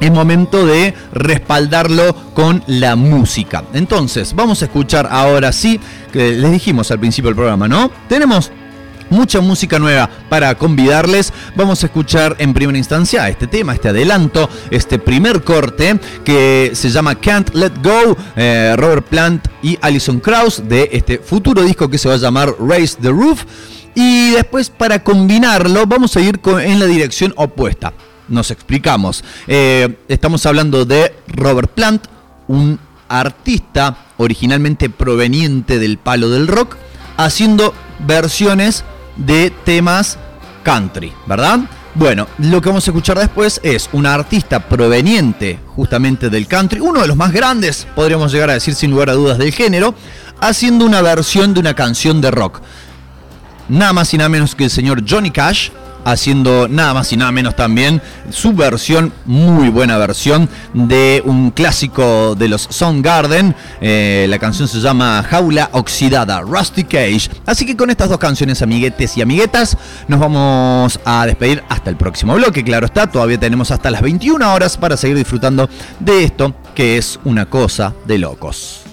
[SPEAKER 2] es momento de respaldarlo con la música. Entonces, vamos a escuchar ahora sí, que les dijimos al principio del programa, ¿no? Tenemos mucha música nueva para convidarles. Vamos a escuchar en primera instancia este tema, este adelanto, este primer corte que se llama Can't Let Go, eh, Robert Plant y Alison Krauss de este futuro disco que se va a llamar Raise the Roof. Y después para combinarlo vamos a ir en la dirección opuesta. Nos explicamos. Eh, estamos hablando de Robert Plant, un artista originalmente proveniente del palo del rock, haciendo versiones de temas country, ¿verdad? Bueno, lo que vamos a escuchar después es un artista proveniente justamente del country, uno de los más grandes, podríamos llegar a decir sin lugar a dudas, del género, haciendo una versión de una canción de rock nada más y nada menos que el señor Johnny Cash, haciendo nada más y nada menos también su versión, muy buena versión, de un clásico de los Soundgarden. Eh, la canción se llama Jaula Oxidada, Rusty Cage. Así que con estas dos canciones, amiguetes y amiguetas, nos vamos a despedir hasta el próximo bloque. Claro está, todavía tenemos hasta las 21 horas para seguir disfrutando de esto, que es una cosa de locos.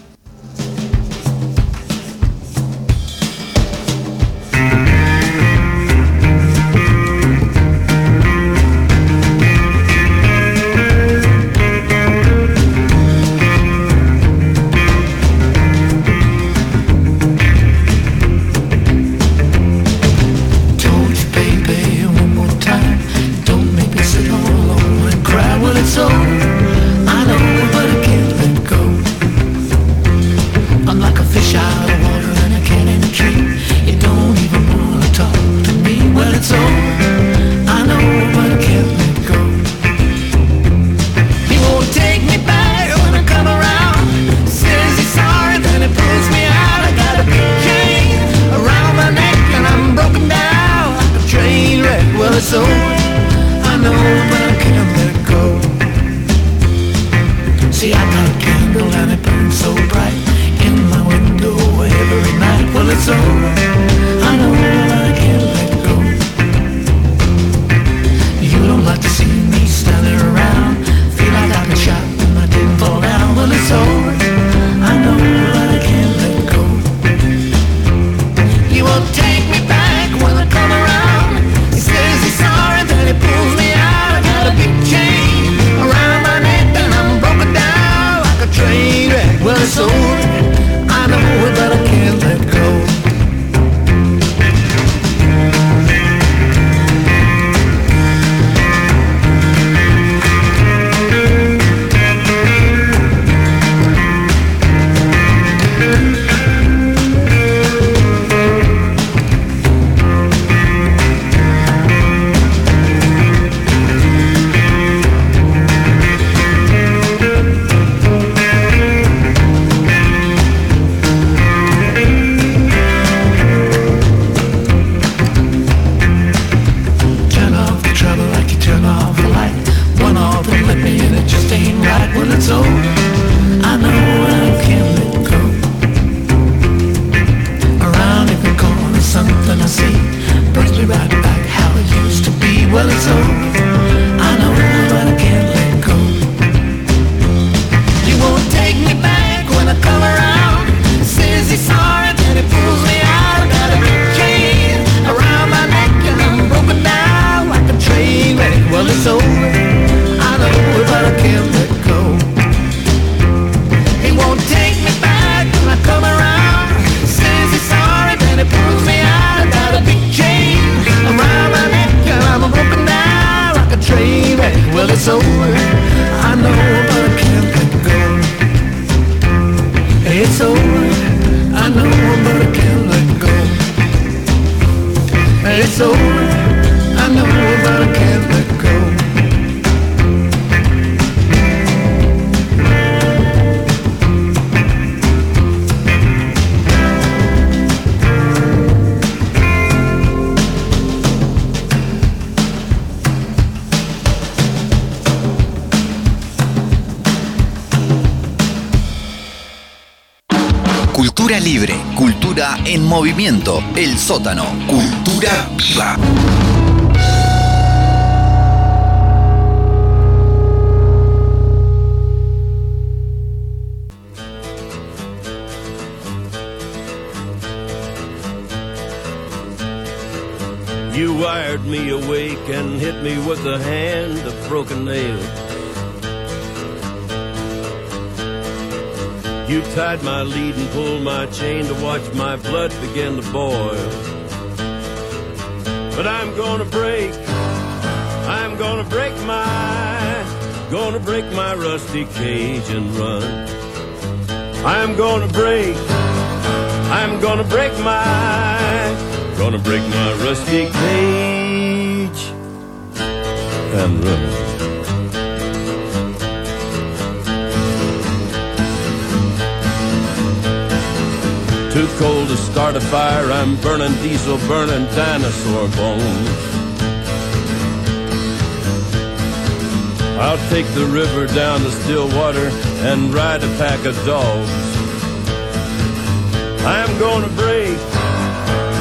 [SPEAKER 4] Sótano,
[SPEAKER 12] cage and run. I'm gonna break, I'm gonna break my, gonna break my rusty cage and run. Too cold to start a fire, I'm burning diesel, burning dinosaur bones. I'll take the river down to still water and ride a pack of dogs. I'm gonna break,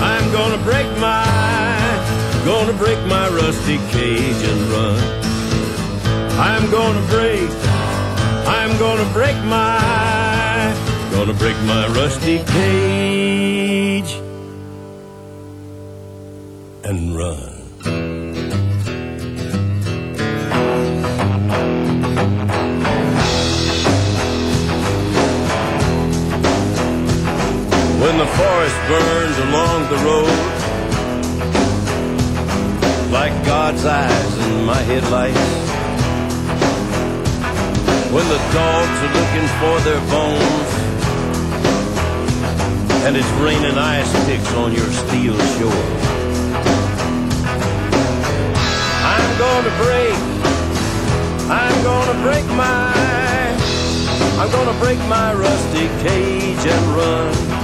[SPEAKER 12] I'm gonna break my, gonna break my rusty cage and run. I'm gonna break, I'm gonna break my, gonna break my rusty cage and run. Burns along the road. Like God's eyes in my headlights. When the dogs are looking for their bones. And it's raining ice picks on your steel shore I'm gonna break. I'm gonna break my I'm gonna break my rusty cage and run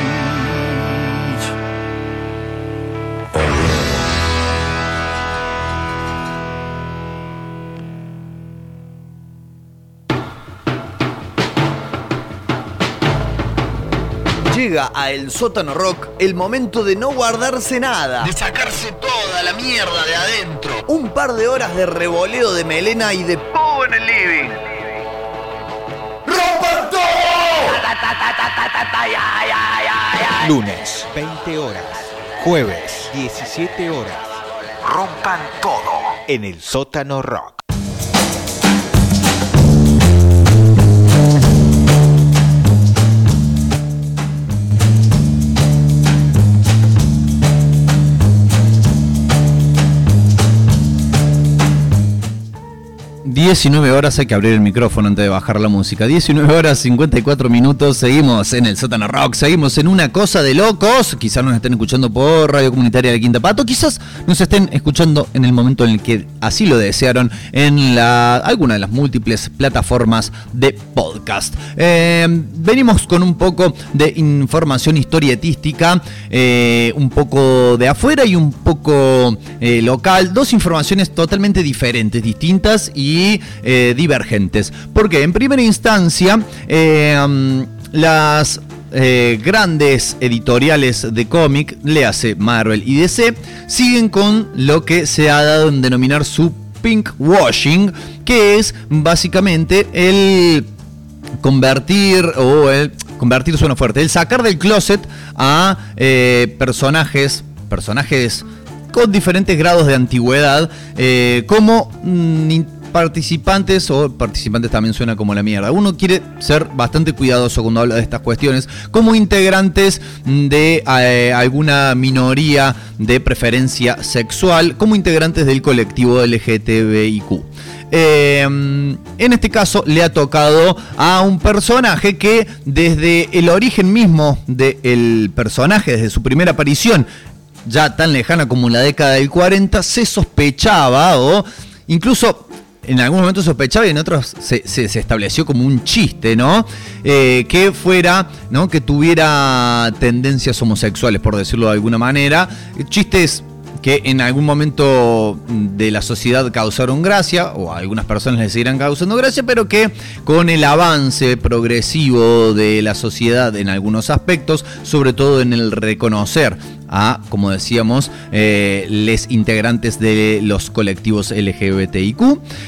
[SPEAKER 4] Llega a El Sótano Rock el momento de no guardarse nada.
[SPEAKER 10] De sacarse toda la mierda de adentro.
[SPEAKER 4] Un par de horas de revoleo de melena y de pogo en el living.
[SPEAKER 10] ¡Rompan
[SPEAKER 13] Lunes, 20 horas. Jueves, 17 horas. Rompan todo en el sótano rock.
[SPEAKER 2] ...19 horas, hay que abrir el micrófono antes de bajar la música... ...19 horas 54 minutos... ...seguimos en el sótano rock... ...seguimos en una cosa de locos... ...quizás nos estén escuchando por Radio Comunitaria de Quinta Pato... ...quizás nos estén escuchando en el momento en el que así lo desearon... ...en la alguna de las múltiples plataformas de podcast... Eh, venimos con un poco de información historietística... eh, ...un poco de afuera y un poco eh, local... ...dos informaciones totalmente diferentes, distintas y eh, divergentes. Porque en primera instancia, eh, las eh, grandes editoriales de cómic, le hace Marvel y DC, siguen con lo que se ha dado en denominar su pink washing, que es básicamente el convertir o el convertir suena fuerte, el sacar del closet a personajes, personajes con diferentes grados de antigüedad, como mm, participantes o participantes también suena como la mierda. Uno quiere ser bastante cuidadoso cuando habla de estas cuestiones, como integrantes de eh, alguna minoría de preferencia sexual, como integrantes del colectivo LGTBIQ. Eh, en este caso le ha tocado a un personaje que desde el origen mismo del personaje, desde su primera aparición, ya tan lejana como la década del 40, se sospechaba o incluso en algún momento sospechaba y en otros se, se- estableció como un chiste, ¿no? Eh, que fuera, ¿no? Que tuviera tendencias homosexuales, por decirlo de alguna manera. Chistes que en algún momento de la sociedad causaron gracia, o a algunas personas les seguirán causando gracia, pero que con el avance progresivo de la sociedad en algunos aspectos, sobre todo en el reconocer a, como decíamos, eh, les integrantes de los colectivos LGBTIQ,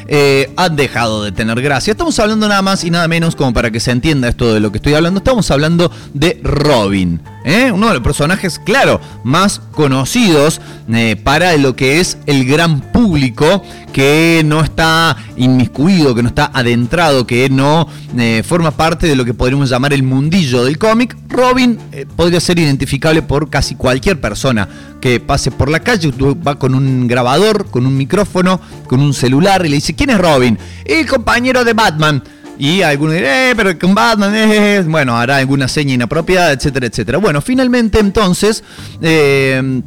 [SPEAKER 2] eh, han dejado de tener gracia. Estamos hablando nada más y nada menos, como para que se entienda esto de lo que estoy hablando, estamos hablando de Robin. ¿eh? Uno de los personajes, claro, más conocidos eh, para lo que es el gran público que no está inmiscuido, que no está adentrado, que no eh, forma parte de lo que podríamos llamar el mundillo del cómic. Robin eh, podría ser identificable por casi cualquier persona que pase por la calle, va con un grabador, con un micrófono, con un celular y le dice, ¿quién es Robin? El compañero de Batman. Y algunos dirán, eh, pero con Batman, eh, bueno, hará alguna seña inapropiada, etcétera, etcétera. Bueno, finalmente entonces eh,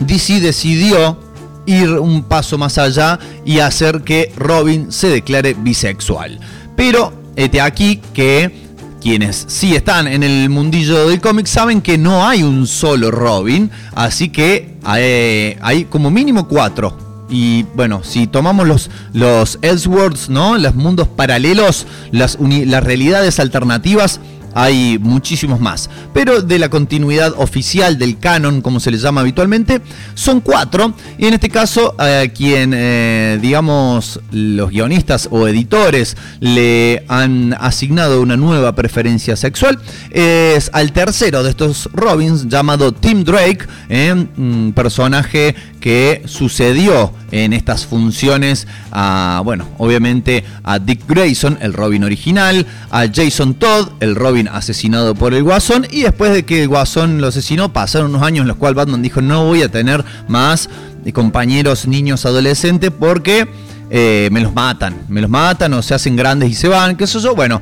[SPEAKER 2] DC decidió ir un paso más allá y hacer que Robin se declare bisexual. Pero este aquí que quienes sí están en el mundillo del cómic saben que no hay un solo Robin, así que hay, hay como mínimo cuatro. Y bueno, si tomamos los, los Elseworlds, ¿no? Los mundos paralelos, las, las realidades alternativas, hay muchísimos más. Pero de la continuidad oficial del canon, como se le llama habitualmente, son cuatro. Y en este caso, a quien, eh, digamos, los guionistas o editores le han asignado una nueva preferencia sexual es al tercero de estos Robins, llamado Tim Drake, eh, un personaje que sucedió en estas funciones a, bueno, obviamente a Dick Grayson, el Robin original, a Jason Todd, el Robin asesinado por el Guasón, y después de que el Guasón lo asesinó, pasaron unos años en los cuales Batman dijo, no voy a tener más eh, compañeros niños adolescentes porque eh, me los matan, me los matan o se hacen grandes y se van, qué sé yo, bueno.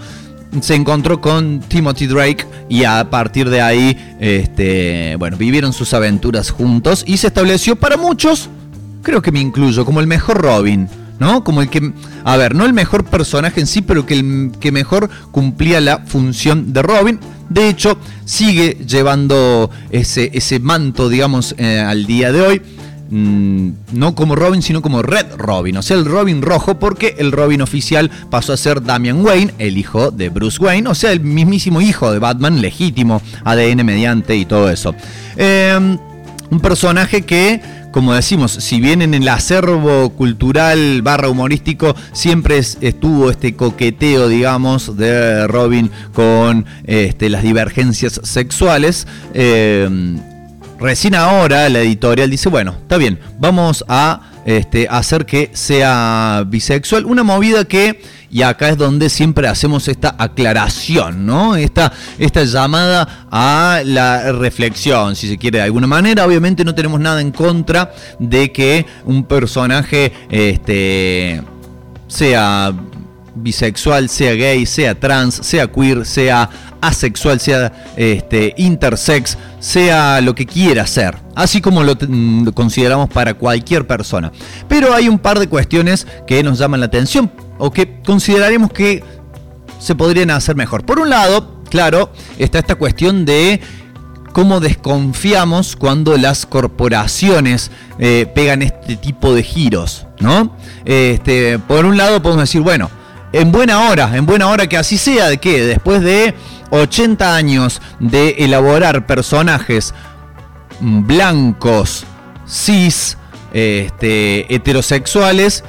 [SPEAKER 2] Se encontró con Timothy Drake y a partir de ahí, este, bueno, vivieron sus aventuras juntos y se estableció para muchos, creo que me incluyo, como el mejor Robin, ¿no? Como el que, a ver, no el mejor personaje en sí, pero que el que mejor cumplía la función de Robin. De hecho, sigue llevando ese, ese manto, digamos, eh, al día de hoy. Mm, no como Robin, sino como Red Robin, o sea, el Robin rojo, porque el Robin oficial pasó a ser Damian Wayne, el hijo de Bruce Wayne, o sea, el mismísimo hijo de Batman, legítimo, ADN mediante y todo eso. Eh, un personaje que, como decimos, si bien en el acervo cultural barra humorístico siempre es- estuvo este coqueteo, digamos, de Robin con este, las divergencias sexuales, eh, recién ahora la editorial dice, bueno, está bien, vamos a este, hacer que sea bisexual. Una movida que, y acá es donde siempre hacemos esta aclaración, ¿no? Esta, esta llamada a la reflexión, si se quiere de alguna manera. Obviamente no tenemos nada en contra de que un personaje este, sea bisexual, sea gay, sea trans, sea queer, sea asexual, sea este, intersex, sea lo que quiera ser, así como mm, lo consideramos para cualquier persona. Pero hay un par de cuestiones que nos llaman la atención o que consideraremos que se podrían hacer mejor. Por un lado, claro, está esta cuestión de cómo desconfiamos cuando las corporaciones eh, pegan este tipo de giros, ¿no? Este, por un lado podemos decir, bueno, en buena hora, en buena hora que así sea, de que después de 80 años de elaborar personajes blancos, cis, este, heterosexuales,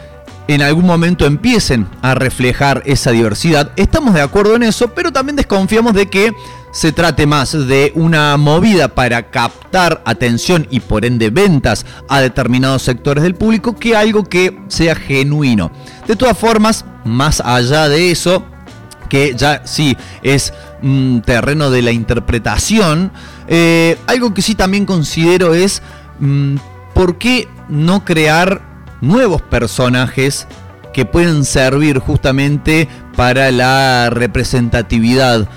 [SPEAKER 2] en algún momento empiecen a reflejar esa diversidad. Estamos de acuerdo en eso, pero también desconfiamos de que se trate más de una movida para captar atención y por ende ventas a determinados sectores del público que algo que sea genuino. De todas formas, más allá de eso, que ya sí es un terreno de la interpretación, eh, algo que sí también considero es mm, por qué no crear nuevos personajes que pueden servir justamente para la representatividad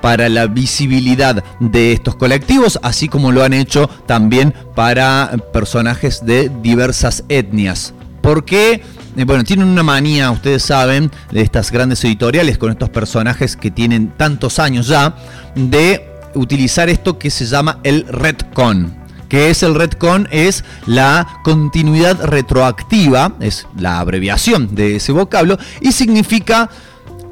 [SPEAKER 2] para la visibilidad de estos colectivos, así como lo han hecho también para personajes de diversas etnias. ¿Por qué? Eh, Bueno, tienen una manía, ustedes saben, de estas grandes editoriales con estos personajes que tienen tantos años ya, de utilizar esto que se llama el retcon. Que es el retcon? Es la continuidad retroactiva, es la abreviación de ese vocablo, y significa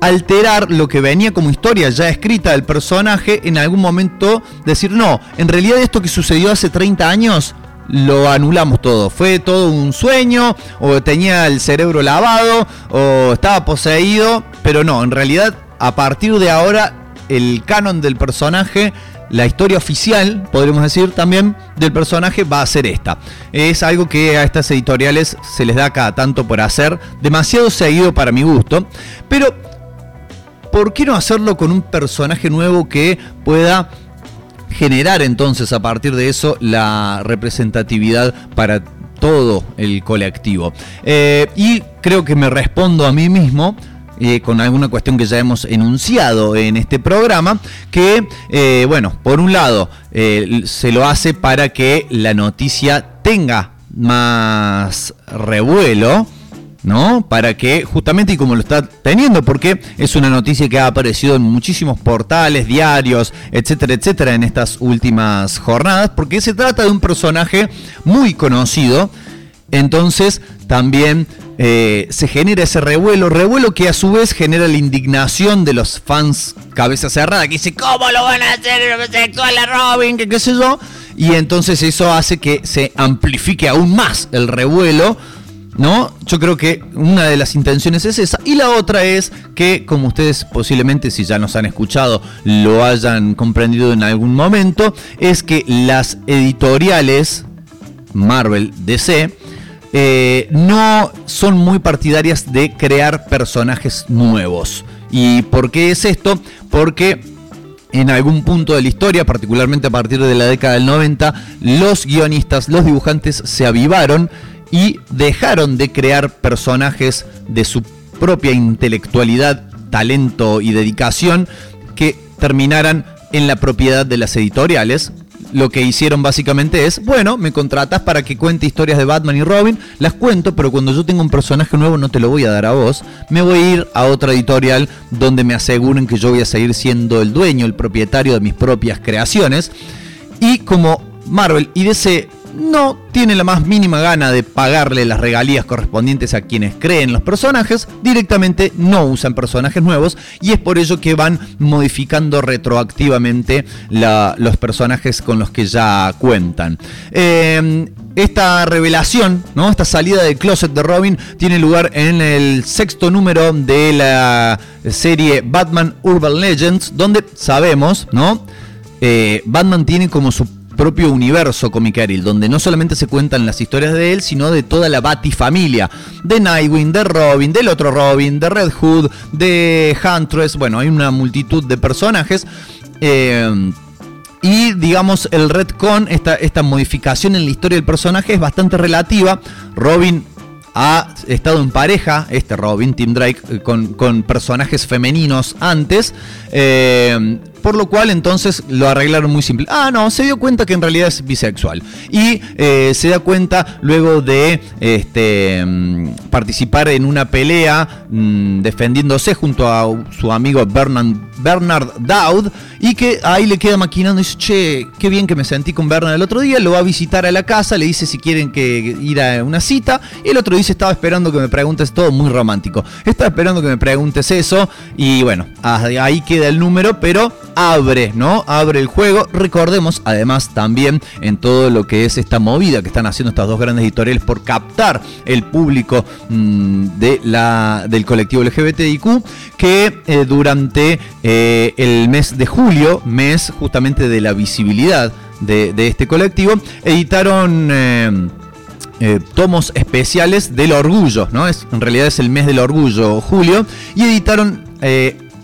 [SPEAKER 2] alterar lo que venía como historia ya escrita del personaje, en algún momento decir, no, en realidad esto que sucedió hace 30 años, lo anulamos todo. Fue todo un sueño, o tenía el cerebro lavado, o estaba poseído, pero no, en realidad a partir de ahora el canon del personaje, la historia oficial, podríamos decir también, del personaje va a ser esta. Es algo que a estas editoriales se les da cada tanto por hacer, demasiado seguido para mi gusto, pero ¿por qué no hacerlo con un personaje nuevo que pueda generar entonces a partir de eso la representatividad para todo el colectivo? Eh, y creo que me respondo a mí mismo. Con alguna cuestión que ya hemos enunciado en este programa, que, eh, bueno, por un lado, eh, se lo hace para que la noticia tenga más revuelo, ¿no? Para que justamente y como lo está teniendo, porque es una noticia que ha aparecido en muchísimos portales, diarios, etcétera, etcétera, en estas últimas jornadas, porque se trata de un personaje muy conocido, entonces también eh, se genera ese revuelo, revuelo que a su vez genera la indignación de los fans cabeza cerrada, que dice, ¿cómo lo van a hacer homosexual a Robin? Que qué sé yo. Y entonces eso hace que se amplifique aún más el revuelo. ¿No? Yo creo que una de las intenciones es esa. Y la otra es que, como ustedes posiblemente, si ya nos han escuchado, lo hayan comprendido en algún momento, es que las editoriales Marvel, DC, eh, no son muy partidarias de crear personajes nuevos. ¿Y por qué es esto? Porque en algún punto de la historia, particularmente a partir de la década del 90, los guionistas, los dibujantes se avivaron y dejaron de crear personajes de su propia intelectualidad, talento y dedicación que terminaran en la propiedad de las editoriales. Lo que hicieron básicamente es, bueno, me contratas para que cuente historias de Batman y Robin, las cuento, pero cuando yo tenga un personaje nuevo no te lo voy a dar a vos, me voy a ir a otra editorial donde me aseguren que yo voy a seguir siendo el dueño, el propietario de mis propias creaciones. Y como Marvel y DC no tiene la más mínima gana de pagarle las regalías correspondientes a quienes creen los personajes, directamente no usan personajes nuevos y es por ello que van modificando retroactivamente los personajes con los que ya cuentan. Eh, esta revelación, ¿no? esta salida del closet de Robin tiene lugar en el sexto número de la serie Batman Urban Legends, donde sabemos, ¿no? Eh, Batman tiene como su propio universo comicaril, donde no solamente se cuentan las historias de él, sino de toda la Batifamilia, de Nightwing, de Robin, del otro Robin, de Red Hood, de Huntress, bueno, hay una multitud de personajes. eh, y digamos, el retcon, esta, esta modificación en la historia del personaje es bastante relativa. Robin ha estado en pareja, este Robin, Tim Drake, eh, con, con personajes femeninos antes. eh, por lo cual entonces lo arreglaron muy simple. Ah, no, se dio cuenta que en realidad es bisexual. Y eh, se da cuenta luego de este, mm, participar en una pelea mm, defendiéndose junto a su amigo Bernard, Bernard Dowd. Y que ahí le queda maquinando y dice, che, qué bien que me sentí con Bernard el otro día. Lo va a visitar a la casa, le dice si quieren que ir a una cita. Y el otro dice, estaba esperando que me preguntes, todo muy romántico. Estaba esperando que me preguntes eso. Y bueno, ahí queda el número, pero abre, ¿no? Abre el juego. Recordemos, además, también en todo lo que es esta movida que están haciendo estas dos grandes editoriales por captar el público mm, de la, del colectivo LGBTIQ, que eh, durante eh, el mes de julio, mes justamente de la visibilidad de, este colectivo, editaron... eh, tomos especiales del orgullo, ¿no? Es, en realidad es el mes del orgullo, julio, y editaron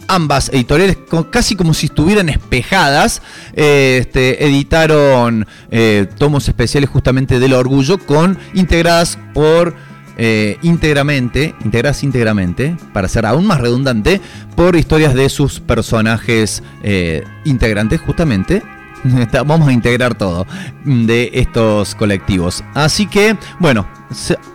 [SPEAKER 2] ambas editoriales casi como si estuvieran espejadas. eh, este, editaron eh, tomos especiales justamente del orgullo con integradas por eh, íntegramente, integradas íntegramente, para ser aún más redundante, por historias de sus personajes eh, integrantes justamente Vamos a integrar todo de estos colectivos. Así que, bueno,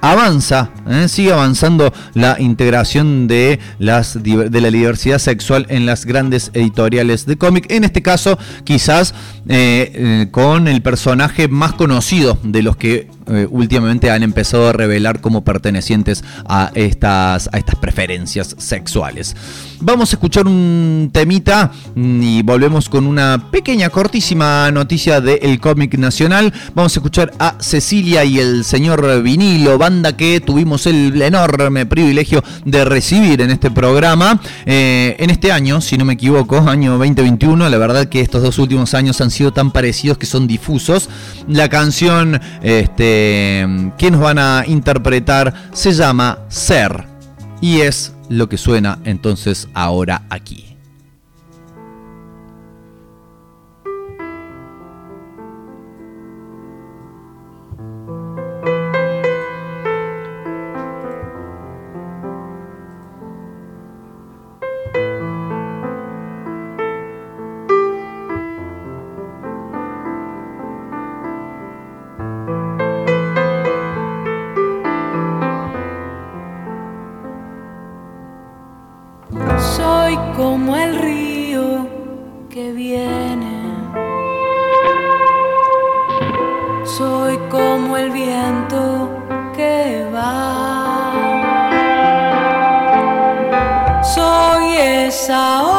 [SPEAKER 2] avanza, ¿eh? sigue avanzando la integración de, las, de la diversidad sexual en las grandes editoriales de cómic. En este caso, quizás eh, eh, con el personaje más conocido de los que últimamente han empezado a revelar como pertenecientes a estas, a estas preferencias sexuales. Vamos a escuchar un temita y volvemos con una pequeña, cortísima noticia del cómic nacional. Vamos a escuchar a Cecilia y el señor Vinilo, banda que tuvimos el enorme privilegio de recibir en este programa. Eh, en este año, si no me equivoco, año 2021, la verdad que estos dos últimos años han sido tan parecidos que son difusos. La canción este, que nos van a interpretar se llama Ser y es lo que suena entonces ahora aquí.
[SPEAKER 14] Soy como el viento que va. Soy esa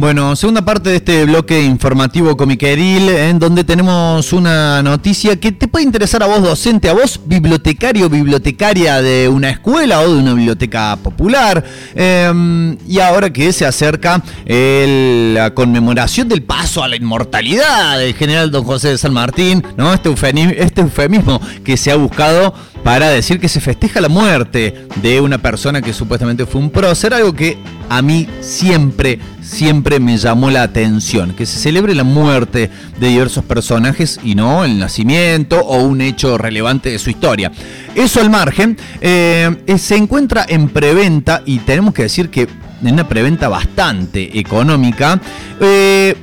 [SPEAKER 2] Bueno, segunda parte de este bloque informativo comiqueril, en donde tenemos una noticia que te puede interesar a vos docente, a vos bibliotecario, bibliotecaria de una escuela o de una biblioteca popular. eh, y ahora que se acerca el- la conmemoración del paso a la inmortalidad del general don José de San Martín, ¿no? Este, este eufemismo que se ha buscado para decir que se festeja la muerte de una persona que supuestamente fue un prócer, algo que a mí siempre, siempre me llamó la atención, que se celebre la muerte de diversos personajes y no el nacimiento o un hecho relevante de su historia. Eso al margen, eh, se encuentra en preventa y tenemos que decir que en una preventa bastante económica, eh,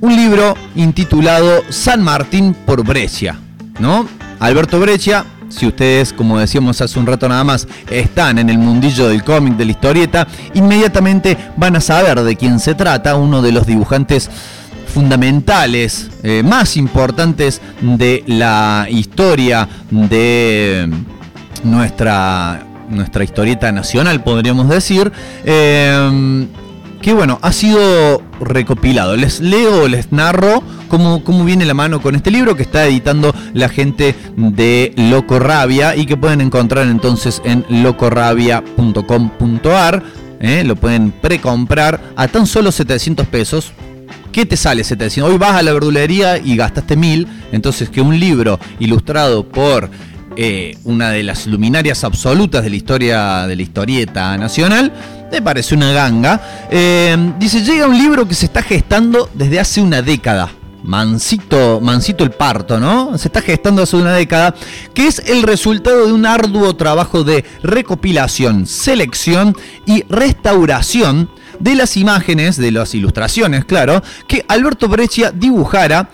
[SPEAKER 2] un libro intitulado San Martín por Brescia, ¿no? Alberto Breccia, si ustedes, como decíamos hace un rato nada más, están en el mundillo del cómic, de la historieta, inmediatamente van a saber de quién se trata, uno de los dibujantes fundamentales, eh, más importantes de la historia de nuestra, nuestra historieta nacional, podríamos decir. eh, que bueno, ha sido recopilado. Les leo, les narro cómo, cómo viene la mano con este libro que está editando la gente de Loco Rabia y que pueden encontrar entonces en locorabia.com.ar. ¿eh? Lo pueden precomprar a tan solo 700 pesos. ¿Qué te sale 700? Hoy vas a la verdulería y gastaste 1000, entonces que un libro ilustrado por eh, una de las luminarias absolutas de la historia de la historieta nacional, me parece una ganga. Eh, dice, llega un libro que se está gestando desde hace una década. Mansito, mansito el parto, ¿no? Se está gestando hace una década, que es el resultado de un arduo trabajo de recopilación, selección y restauración de las imágenes, de las ilustraciones, claro, que Alberto Breccia dibujara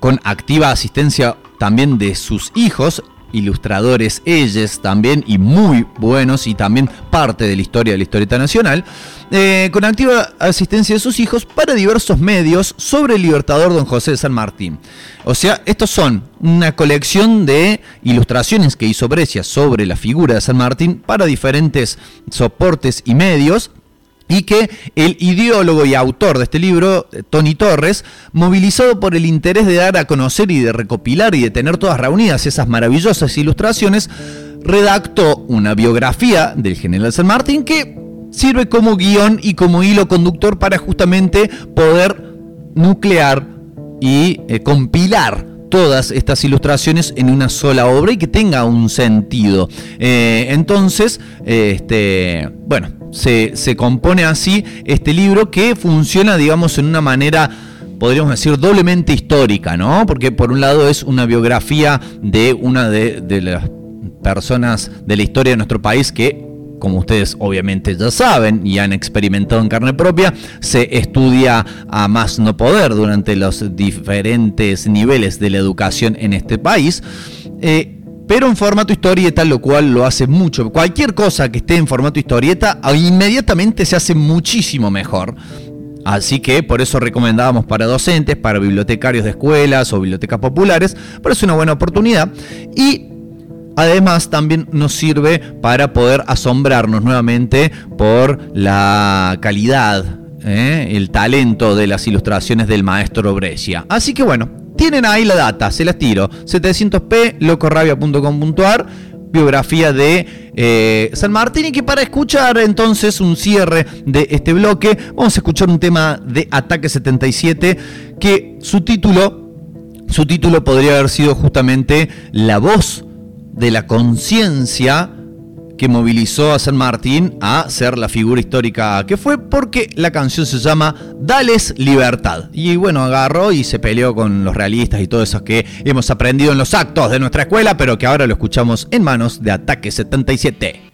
[SPEAKER 2] con activa asistencia también de sus hijos, ilustradores ellos también y muy buenos y también parte de la historia de la historieta nacional, eh, con activa asistencia de sus hijos para diversos medios sobre el libertador don José de San Martín. O sea, estos son una colección de ilustraciones que hizo Brescia sobre la figura de San Martín para diferentes soportes y medios y que el ideólogo y autor de este libro, eh, Tony Torres, movilizado por el interés de dar a conocer y de recopilar y de tener todas reunidas esas maravillosas ilustraciones, redactó una biografía del general San Martín que sirve como guion y como hilo conductor para justamente poder nuclear y eh, compilar todas estas ilustraciones en una sola obra y que tenga un sentido. Eh, entonces, eh, este, bueno, se, se compone así este libro que funciona, digamos, en una manera podríamos decir, doblemente histórica, ¿no? Porque por un lado es una biografía de una de, de las personas de la historia de nuestro país que como ustedes obviamente ya saben y han experimentado en carne propia, se estudia a más no poder durante los diferentes niveles de la educación en este país. Eh, pero en formato historieta, lo cual lo hace mucho. Cualquier cosa que esté en formato historieta, inmediatamente se hace muchísimo mejor. Así que por eso recomendábamos para docentes, para bibliotecarios de escuelas o bibliotecas populares, pero es una buena oportunidad. Y Además, también nos sirve para poder asombrarnos nuevamente por la calidad, ¿eh? el talento de las ilustraciones del maestro Brescia. Así que bueno, tienen ahí la data, se las tiro. 700p, locorrabia.com.ar, biografía de eh, San Martín. Y que para escuchar entonces un cierre de este bloque, vamos a escuchar un tema de Ataque 77 que su título, su título podría haber sido justamente La voz de la conciencia que movilizó a San Martín a ser la figura histórica que fue, porque la canción se llama Dales Libertad. Y bueno, agarró y se peleó con los realistas y todo eso que hemos aprendido en los actos de nuestra escuela, pero que ahora lo escuchamos en manos de Ataque 77.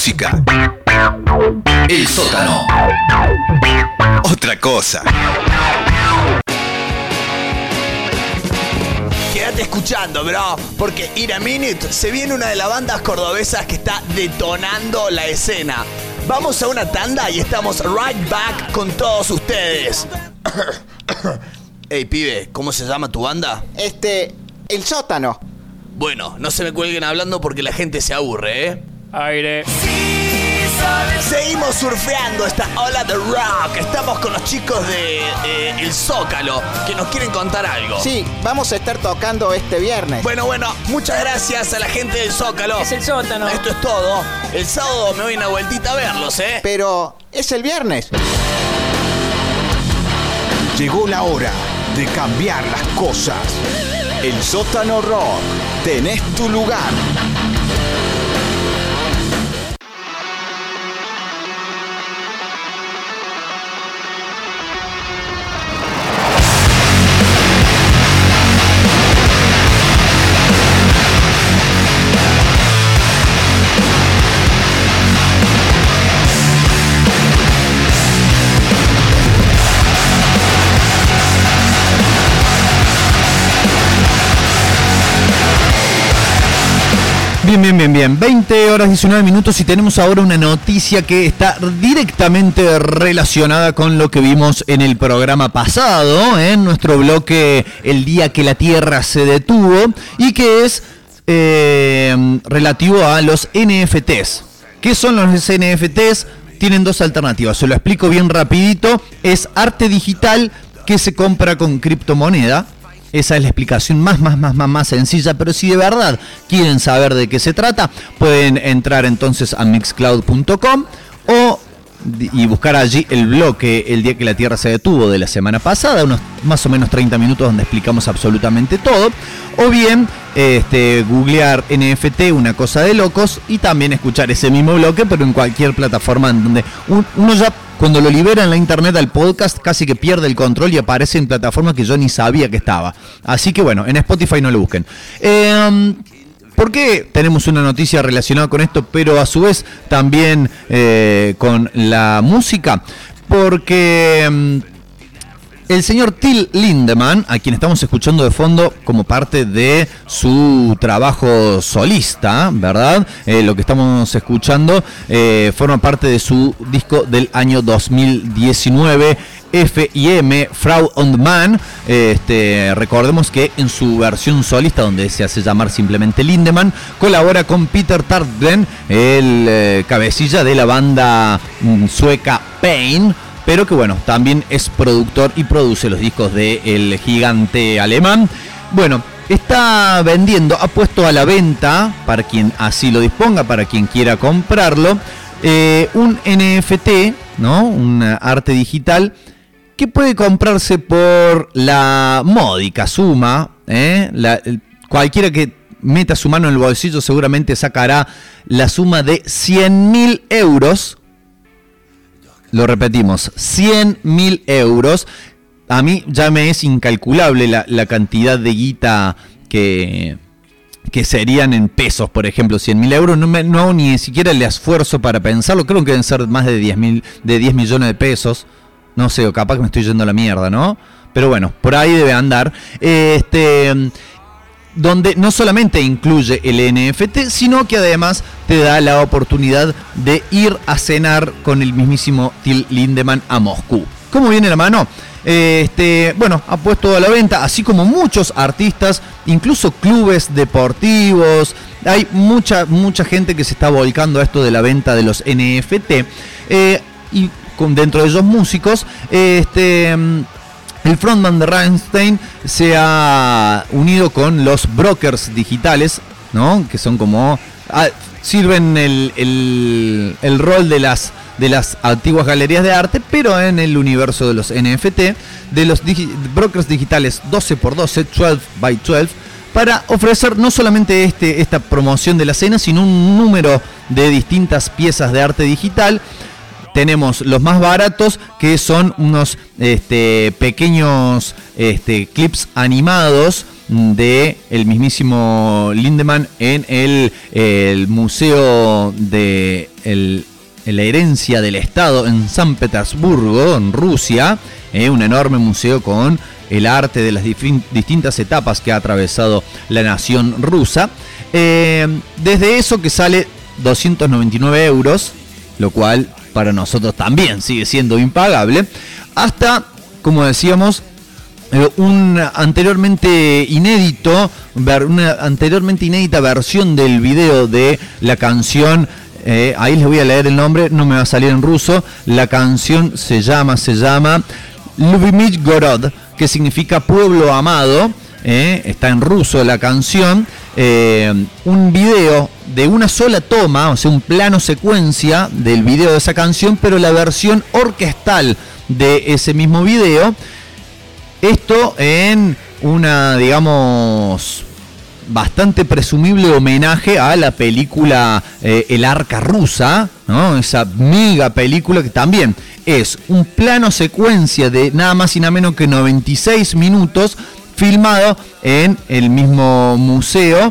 [SPEAKER 13] Música. El sótano. Otra cosa.
[SPEAKER 15] Quédate escuchando, bro, porque In a Minute se viene una de las bandas cordobesas que está detonando la escena. Vamos a una tanda y estamos right back con todos ustedes. Ey, pibe, ¿cómo se llama tu banda?
[SPEAKER 16] Este, el sótano.
[SPEAKER 15] Bueno, no se me cuelguen hablando porque la gente se aburre, ¿eh?
[SPEAKER 17] Aire.
[SPEAKER 15] Seguimos surfeando esta ola de rock. Estamos con los chicos de eh, El Zócalo que nos quieren contar algo.
[SPEAKER 16] Sí, vamos a estar tocando este viernes.
[SPEAKER 15] Bueno, bueno, muchas gracias a la gente del Zócalo.
[SPEAKER 17] Es el sótano.
[SPEAKER 15] Esto es todo. El sábado me voy una vueltita a verlos, ¿eh?
[SPEAKER 16] Pero es el viernes.
[SPEAKER 18] Llegó la hora de cambiar las cosas. El sótano rock. Tenés tu lugar.
[SPEAKER 2] Bien, bien, bien, bien. 20 horas 19 minutos y tenemos ahora una noticia que está directamente relacionada con lo que vimos en el programa pasado, en nuestro bloque El día que la Tierra se detuvo, y que es eh, relativo a los NFTs. ¿Qué son los NFTs? Tienen dos alternativas, se lo explico bien rapidito. Es arte digital que se compra con criptomoneda. Esa es la explicación más, más, más, más, más sencilla. Pero si de verdad quieren saber de qué se trata, pueden entrar entonces a mixcloud.com o y buscar allí el bloque El día que la Tierra se detuvo de la semana pasada, unos más o menos 30 minutos donde explicamos absolutamente todo, o bien este, googlear NFT, una cosa de locos, y también escuchar ese mismo bloque, pero en cualquier plataforma donde un- uno ya cuando lo libera en la internet al podcast casi que pierde el control y aparece en plataformas que yo ni sabía que estaba. Así que bueno, en Spotify no lo busquen. Eh, ¿Por qué tenemos una noticia relacionada con esto, pero a su vez también eh, con la música? Porque mm, el señor Till Lindemann, a quien estamos escuchando de fondo como parte de su trabajo solista, ¿verdad? Eh, lo que estamos escuchando eh, forma parte de su disco del año 2019. F&M, Frau und Mann, este, recordemos que en su versión solista, donde se hace llamar simplemente Lindemann, colabora con Peter Tartgren, el eh, cabecilla de la banda mm, sueca Pain, pero que bueno, también es productor y produce los discos del el gigante alemán. Bueno, está vendiendo, ha puesto a la venta, para quien así lo disponga, para quien quiera comprarlo, eh, un NFT, ¿no? Un arte digital que puede comprarse por la módica suma, ¿eh? La- cualquiera que meta su mano en el bolsillo seguramente sacará la suma de 100 mil euros lo repetimos, 100 mil euros. A mí ya me es incalculable la, la cantidad de guita que, que serían en pesos, por ejemplo, 100 mil euros. No, me- no ni siquiera el esfuerzo para pensarlo. Creo que deben ser más de 10, mil, de 10 millones de pesos. No sé, capaz que me estoy yendo a la mierda, ¿no? Pero bueno, por ahí debe andar. Este donde no solamente incluye el NFT, sino que además te da la oportunidad de ir a cenar con el mismísimo Till Lindemann a Moscú. ¿Cómo viene la mano? Este, bueno, ha puesto a la venta, así como muchos artistas, incluso clubes deportivos. Hay mucha, mucha gente que se está volcando a esto de la venta de los NFT. eh, y con, dentro de ellos músicos. Este. El frontman de Rammstein se ha unido con los brokers digitales, ¿no? Que son como. ah, sirven el, el- rol de las, de las antiguas galerías de arte, pero en el universo de los NFT, de los brokers digitales 12x12, 12x12, para ofrecer no solamente este, esta promoción de la cena, sino un número de distintas piezas de arte digital tenemos los más baratos que son unos este, pequeños este, clips animados de el mismísimo Lindemann en el, Museo de la Herencia del Estado en San Petersburgo, en Rusia, eh, un enorme museo con el arte de las distintas etapas que ha atravesado la nación rusa. Eh, desde eso que sale 299 euros, lo cual para nosotros también sigue siendo impagable, hasta, como decíamos, eh, un anteriormente inédito, una anteriormente inédita versión del video de la canción. eh, ahí les voy a leer el nombre, no me va a salir en ruso. La canción se llama, se llama Lubimich Gorod, que significa pueblo amado. eh, está en ruso la canción. Eh, un video de una sola toma, o sea, un plano secuencia del video de esa canción, pero la versión orquestal de ese mismo video. Esto en una, digamos, bastante presumible homenaje a la película eh, El Arca Rusa, ¿no? Esa mega película que también es un plano secuencia de nada más y nada menos que 96 minutos filmado en el mismo museo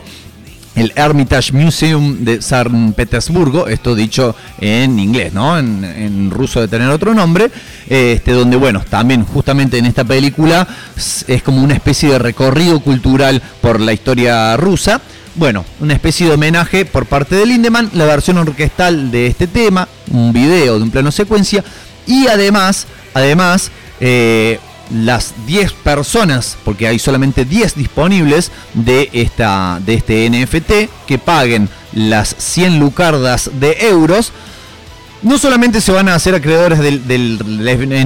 [SPEAKER 2] el Hermitage Museum de San Petersburgo, esto dicho en inglés, ¿no? En, ruso de tener otro nombre, este, donde, bueno, también justamente en esta película es como una especie de recorrido cultural por la historia rusa. Bueno, una especie de homenaje por parte de Lindemann, la versión orquestal de este tema, un video de un plano secuencia, y además, además, eh, las 10 personas, porque hay solamente 10 disponibles de, esta, de este NFT, que paguen las 100 lucardas de euros, no solamente se van a hacer acreedores del, del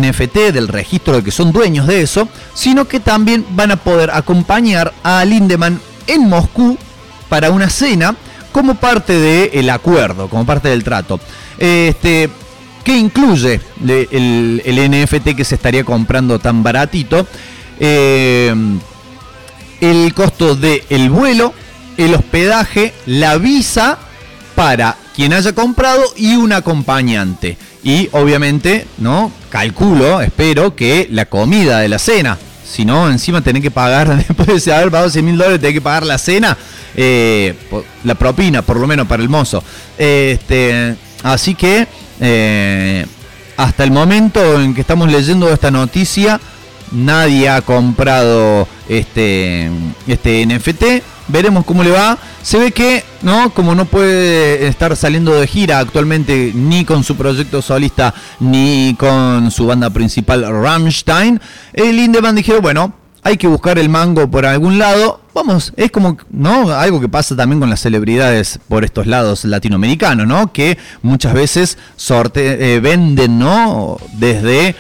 [SPEAKER 2] NFT, del registro de que son dueños de eso, sino que también van a poder acompañar a Lindemann en Moscú para una cena como parte del acuerdo, como parte del trato. Este, que incluye el, el NFT que se estaría comprando tan baratito. Eh, el costo del el vuelo, el hospedaje, la visa para quien haya comprado y un acompañante. Y obviamente, ¿no? Calculo, espero que la comida de la cena. Si no, encima tenés que pagar, después de haber pagado 100 mil dólares, tenés que pagar la cena, eh, la propina, por lo menos para el mozo. Este, así que, eh, hasta el momento en que estamos leyendo esta noticia, nadie ha comprado este, este NFT. Veremos cómo le va. Se ve que, ¿no? Como no puede estar saliendo de gira actualmente ni con su proyecto solista ni con su banda principal Rammstein, el dijeron, bueno, hay que buscar el mango por algún lado. Vamos, es como, ¿no? Algo que pasa también con las celebridades por estos lados latinoamericanos, ¿no? Que muchas veces sorte eh, venden, ¿no? Desde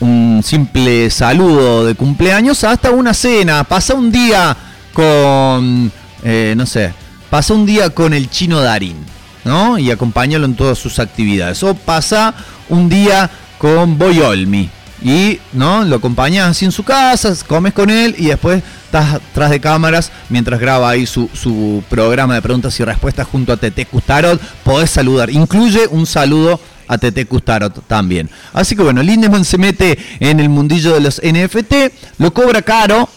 [SPEAKER 2] un simple saludo de cumpleaños hasta una cena. Pasa un día con, eh, no sé, pasa un día con el chino Darín, ¿no? Y acompáñalo en todas sus actividades. O pasa un día con Boy Olmi. Y, ¿no? Lo acompañas así en su casa, comes con él y después estás tras de cámaras mientras graba ahí su, su programa de preguntas y respuestas junto a Tete Custarot. Podés saludar. Incluye un saludo a Tete Custarot también. Así que bueno, Lindemann se mete en el mundillo de los NFT, lo cobra caro,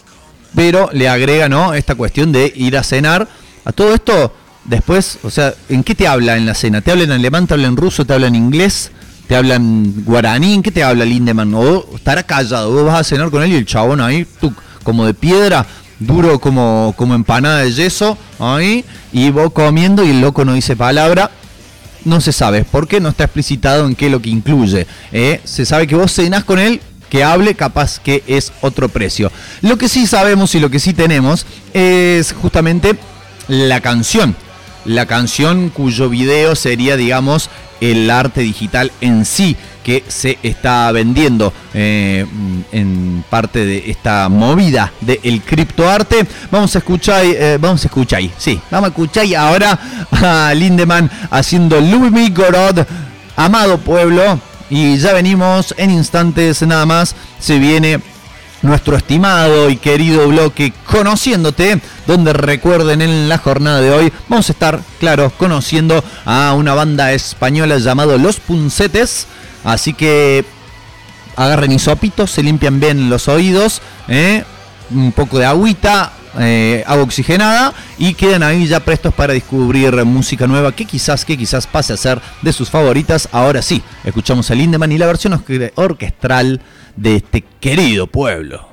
[SPEAKER 2] pero le agrega, ¿no? Esta cuestión de ir a cenar. A todo esto, después, o sea, ¿en qué te habla en la cena? ¿Te habla en alemán, te habla en ruso, te habla en inglés? ¿Te habla en guaraní? ¿En qué te habla Lindemann? O estará callado, vos vas a cenar con él y el chabón ahí, tú, como de piedra, duro como, como empanada de yeso, ahí, y vos comiendo y el loco no dice palabra. No se sabe, porque no está explicitado en qué lo que incluye. ¿eh? Se sabe que vos cenás con él, que hable, capaz que es otro precio. Lo que sí sabemos y lo que sí tenemos es justamente la canción. La canción cuyo video sería, digamos, el arte digital en sí que se está vendiendo eh, en parte de esta movida del criptoarte. Vamos a escuchar, eh, vamos a escuchar sí, vamos a escuchar ahora a Lindemann haciendo Louis Gorod, amado pueblo, y ya venimos en instantes nada más, se viene nuestro estimado y querido bloque Conociéndote, donde recuerden en la jornada de hoy vamos a estar, claro, conociendo a una banda española llamado Los Puncetes, así que agarren hisopitos, se limpian bien los oídos, ¿eh? un poco de agüita, eh, agua oxigenada y quedan ahí ya prestos para descubrir música nueva que quizás, que quizás pase a ser de sus favoritas. Ahora sí, escuchamos a Lindemann y la versión orque- orquestral de este querido pueblo.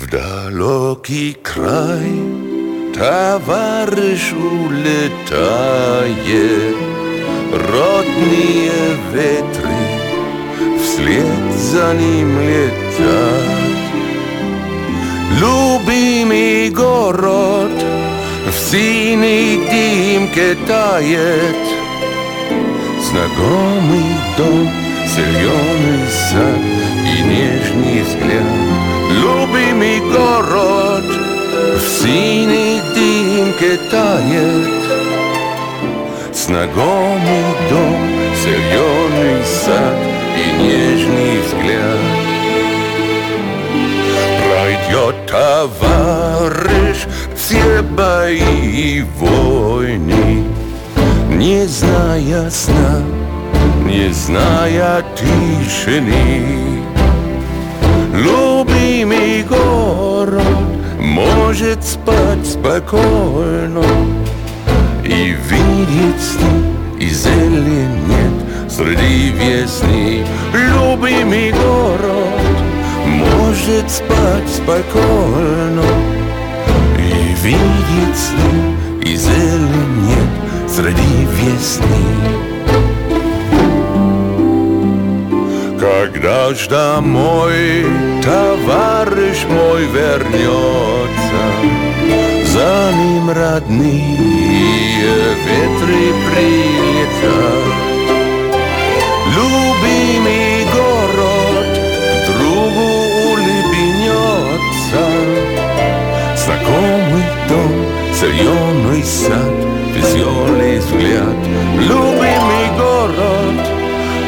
[SPEAKER 9] W daloki kraj towarzysz Родные ветры вслед за ним летят. Любимый город в синей дымке тает. Знакомый дом, зеленый сад и нежный взгляд. Любимый город в синей дымке тает. Знакомый дом, зеленый сад и нежный взгляд. Пройдет товарищ все бои и войны, Не зная сна, не зная тишины. Любимый город может спать спокойно И видеть сны, и зелень нет среди весны. Любимый город может спать спокойно И видеть сны, и зелень нет среди весны. Когда ж домой товарищ мой вернется, За ним родные ветры прилетят. Любимый город другу улыбнется, Знакомый дом, зеленый сад, веселый взгляд. Любимый город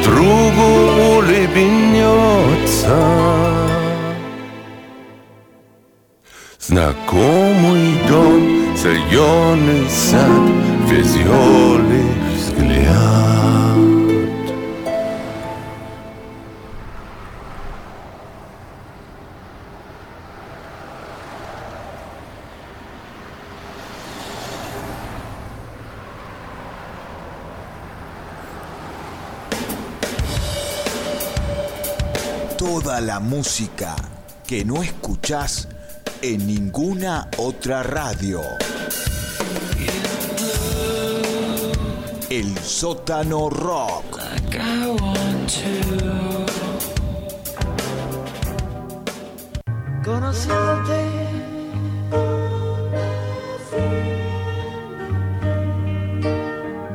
[SPEAKER 9] другу улыбнется. Знакомый дом, зеленый сад, веселый взгляд.
[SPEAKER 18] Toda la música que no escuchás en ninguna otra radio. El sótano rock.
[SPEAKER 19] Conociéndote.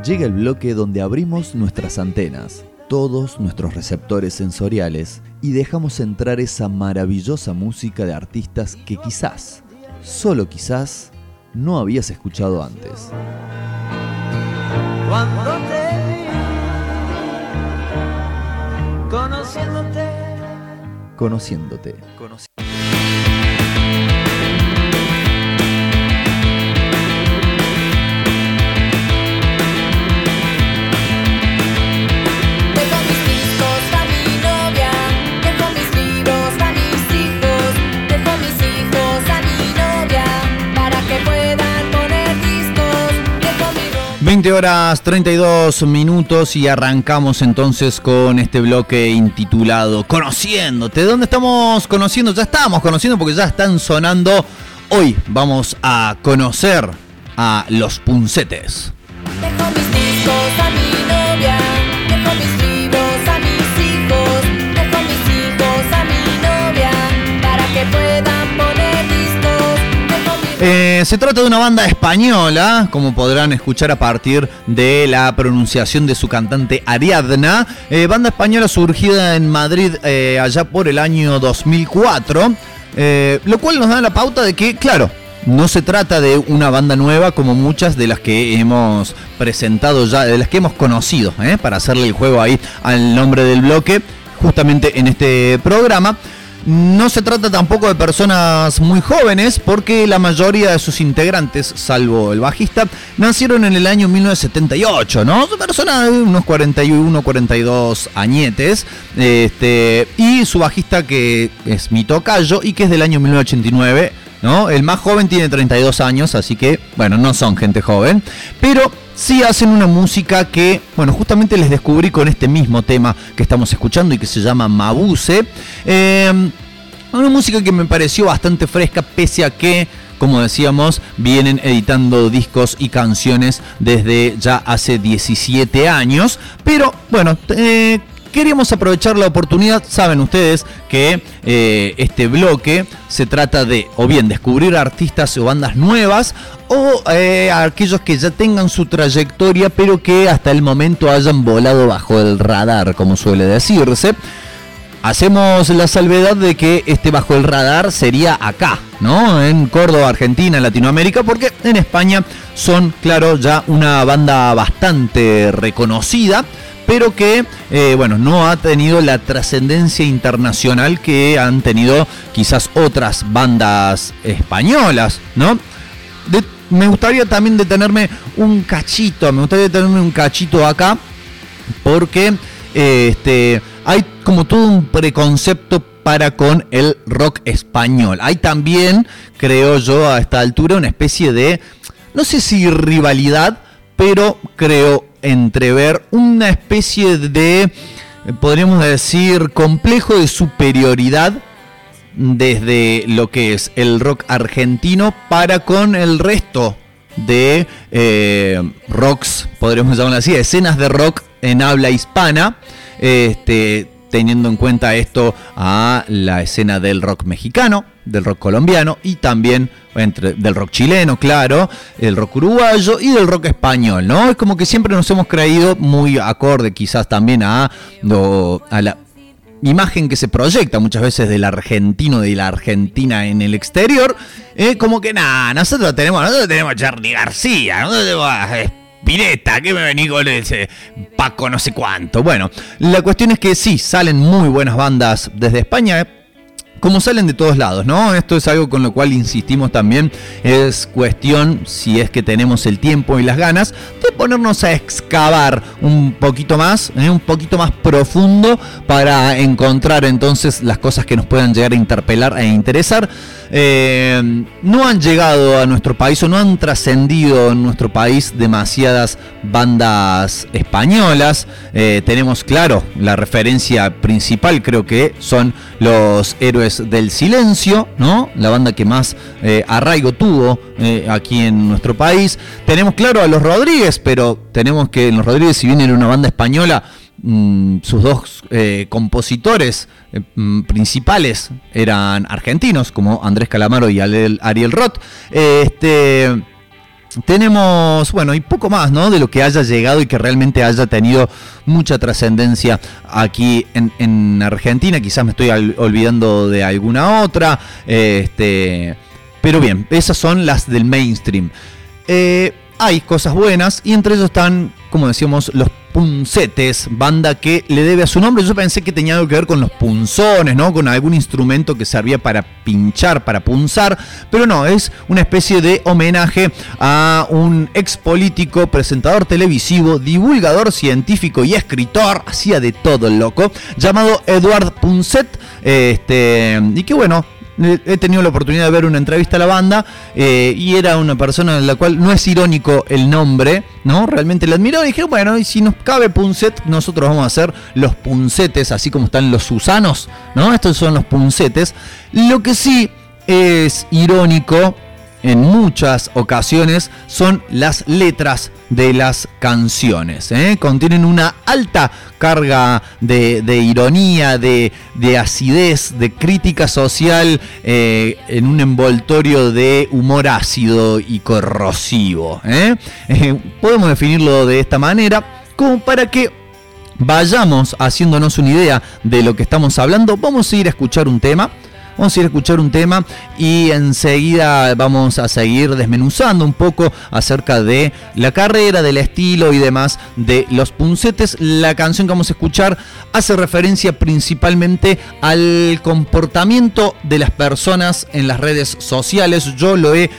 [SPEAKER 2] Llega el bloque donde abrimos nuestras antenas, todos nuestros receptores sensoriales y dejamos entrar esa maravillosa música de artistas que quizás, solo quizás, no habías escuchado antes.
[SPEAKER 19] Cuando te vi, conociéndote.
[SPEAKER 2] Conociéndote. 20 horas 32 minutos y arrancamos entonces con este bloque intitulado Conociéndote. ¿Dónde estamos conociendo? Ya estamos conociendo porque ya están sonando. Hoy vamos a conocer a los puncetes. Eh, se trata de una banda española, como podrán escuchar a partir de la pronunciación de su cantante Ariadna. Eh, banda española surgida en Madrid eh, allá por el año 2004, eh, lo cual nos da la pauta de que, claro, no se trata de una banda nueva como muchas de las que hemos presentado ya, de las que hemos conocido, para hacerle el juego ahí al nombre del bloque, justamente en este programa. No se trata tampoco de personas muy jóvenes, porque la mayoría de sus integrantes, salvo el bajista, nacieron en el año 1978, ¿no? Son personas de unos 41, 42 añetes. Este, y su bajista, que es mi tocayo y que es del año 1989. ¿No? El más joven tiene 32 años, así que, bueno, no son gente joven. Pero sí hacen una música que, bueno, justamente les descubrí con este mismo tema que estamos escuchando y que se llama Mabuse. Eh, una música que me pareció bastante fresca, pese a que, como decíamos, vienen editando discos y canciones desde ya hace 17 años. Pero, bueno, eh, queríamos aprovechar la oportunidad. Saben ustedes que eh, este bloque se trata de o bien descubrir artistas o bandas nuevas o eh, aquellos que ya tengan su trayectoria pero que hasta el momento hayan volado bajo el radar, como suele decirse. Hacemos la salvedad de que este bajo el radar sería acá, ¿no? En Córdoba, Argentina, en Latinoamérica, porque en España son, claro, ya una banda bastante reconocida pero que eh, bueno, no ha tenido la trascendencia internacional que han tenido quizás otras bandas españolas, ¿no? Me gustaría también detenerme un cachito, me gustaría detenerme un cachito acá, porque eh, este, hay como todo un preconcepto para con el rock español. Hay también, creo yo, a esta altura una especie de, no sé si rivalidad, pero creo entrever una especie de, podríamos decir, complejo de superioridad desde lo que es el rock argentino para con el resto de eh, rocks, podríamos llamarlo así, escenas de rock en habla hispana, este, teniendo en cuenta esto a la escena del rock mexicano, del rock colombiano y también entre, del rock chileno, claro, el rock uruguayo y del rock español, ¿no? Es como que siempre nos hemos creído muy acorde quizás también a, la imagen que se proyecta muchas veces del argentino, de la Argentina en el exterior, eh, como que nada, nosotros tenemos, nosotros tenemos Charlie García, nosotros tenemos a Spinetta, que me vení con ese Paco no sé cuánto. Bueno, la cuestión es que sí, salen muy buenas bandas desde España, eh, como salen de todos lados, ¿no? Esto es algo con lo cual insistimos también, es cuestión, si es que tenemos el tiempo y las ganas, de ponernos a excavar un poquito más, ¿eh? un poquito más profundo para encontrar entonces las cosas que nos puedan llegar a interpelar e interesar. Eh, no han llegado a nuestro país o no han trascendido en nuestro país demasiadas bandas españolas. Eh, tenemos, claro, la referencia principal creo que son los Héroes del Silencio, ¿no? La banda que más eh, arraigo tuvo aquí en nuestro país. Tenemos, claro, a los Rodríguez, pero tenemos que los Rodríguez, si bien era una banda española, mm, sus dos eh, compositores eh, mm, principales eran argentinos, como Andrés Calamaro y Ariel, Roth. Este. Tenemos, bueno, y poco más, ¿no? De lo que haya llegado y que realmente haya tenido mucha trascendencia aquí en, en Argentina. Quizás me estoy olvidando de alguna otra. Este, pero bien, esas son las del mainstream. Eh, hay cosas buenas y entre ellos están, como decíamos, los puncetes, banda que le debe a su nombre. Yo pensé que tenía algo que ver con los punzones, ¿no? Con algún instrumento que servía para pinchar, para punzar, pero no, es una especie de homenaje a un ex político, presentador televisivo, divulgador científico y escritor, hacía de todo el loco, llamado Eduard Punset, este, y que bueno, he tenido la oportunidad de ver una entrevista a la banda eh, y era una persona en la cual no es irónico el nombre, ¿no? Realmente la admiró y dije, bueno, y si nos cabe Punset, nosotros vamos a hacer los puncetes, así como están los Susanos, ¿no? Estos son los puncetes. Lo que sí es irónico en muchas ocasiones son las letras de las canciones. ¿eh? Contienen una alta carga de, ironía, de, de acidez, de crítica social eh, en un envoltorio de humor ácido y corrosivo. ¿eh? Eh, podemos definirlo de esta manera como para que vayamos haciéndonos una idea de lo que estamos hablando. Vamos a ir a escuchar un tema Vamos a ir a escuchar un tema y enseguida vamos a seguir desmenuzando un poco acerca de la carrera, del estilo y demás de los puncetes. La canción que vamos a escuchar hace referencia principalmente al comportamiento de las personas en las redes sociales. Yo lo he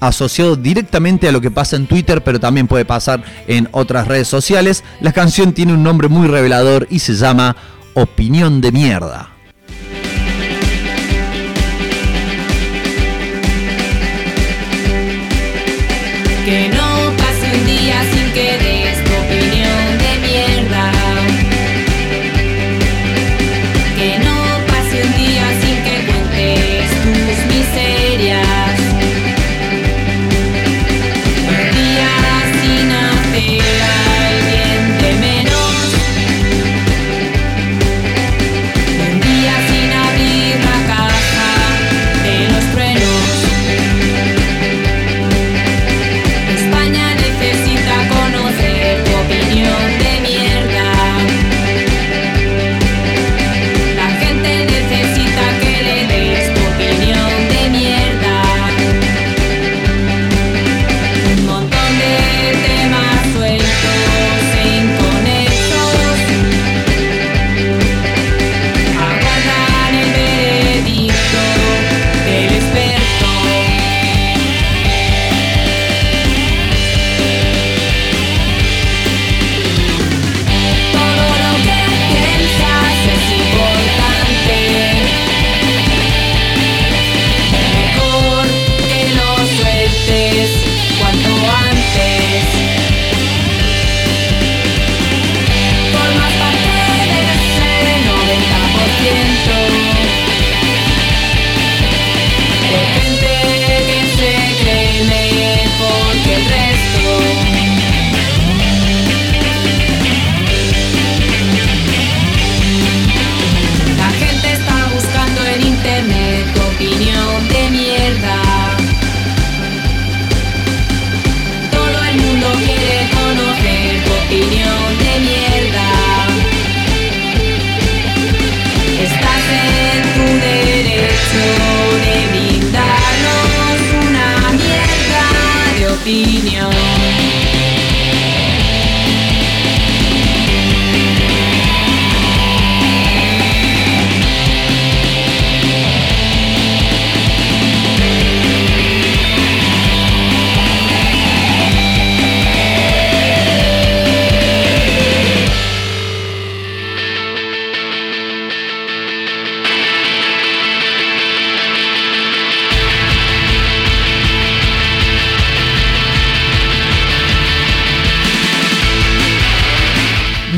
[SPEAKER 2] asociado directamente a lo que pasa en Twitter, pero también puede pasar en otras redes sociales. La canción tiene un nombre muy revelador y se llama Opinión de mierda.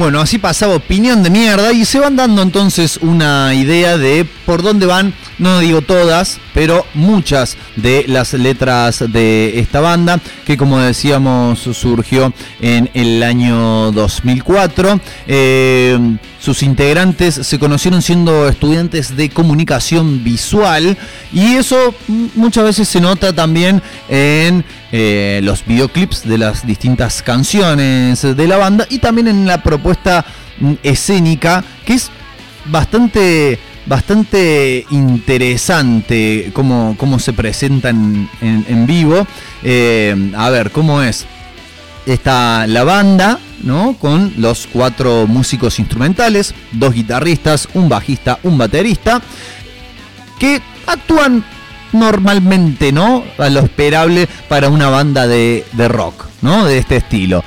[SPEAKER 2] Bueno, así pasaba opinión de mierda y se van dando entonces una idea de por dónde van, no digo todas, pero muchas de las letras de esta banda, que como decíamos surgió en el año 2004. Eh, sus integrantes se conocieron siendo estudiantes de comunicación visual y eso muchas veces se nota también en eh, los videoclips de las distintas canciones de la banda y también en la propuesta escénica que es bastante bastante interesante cómo, cómo se presentan en, en vivo. Eh, a ver, ¿cómo es? Está la banda, ¿no? Con los cuatro músicos instrumentales, dos guitarristas, un bajista, un baterista, que actúan normalmente, ¿no? A lo esperable para una banda de, de rock, ¿no? De este estilo.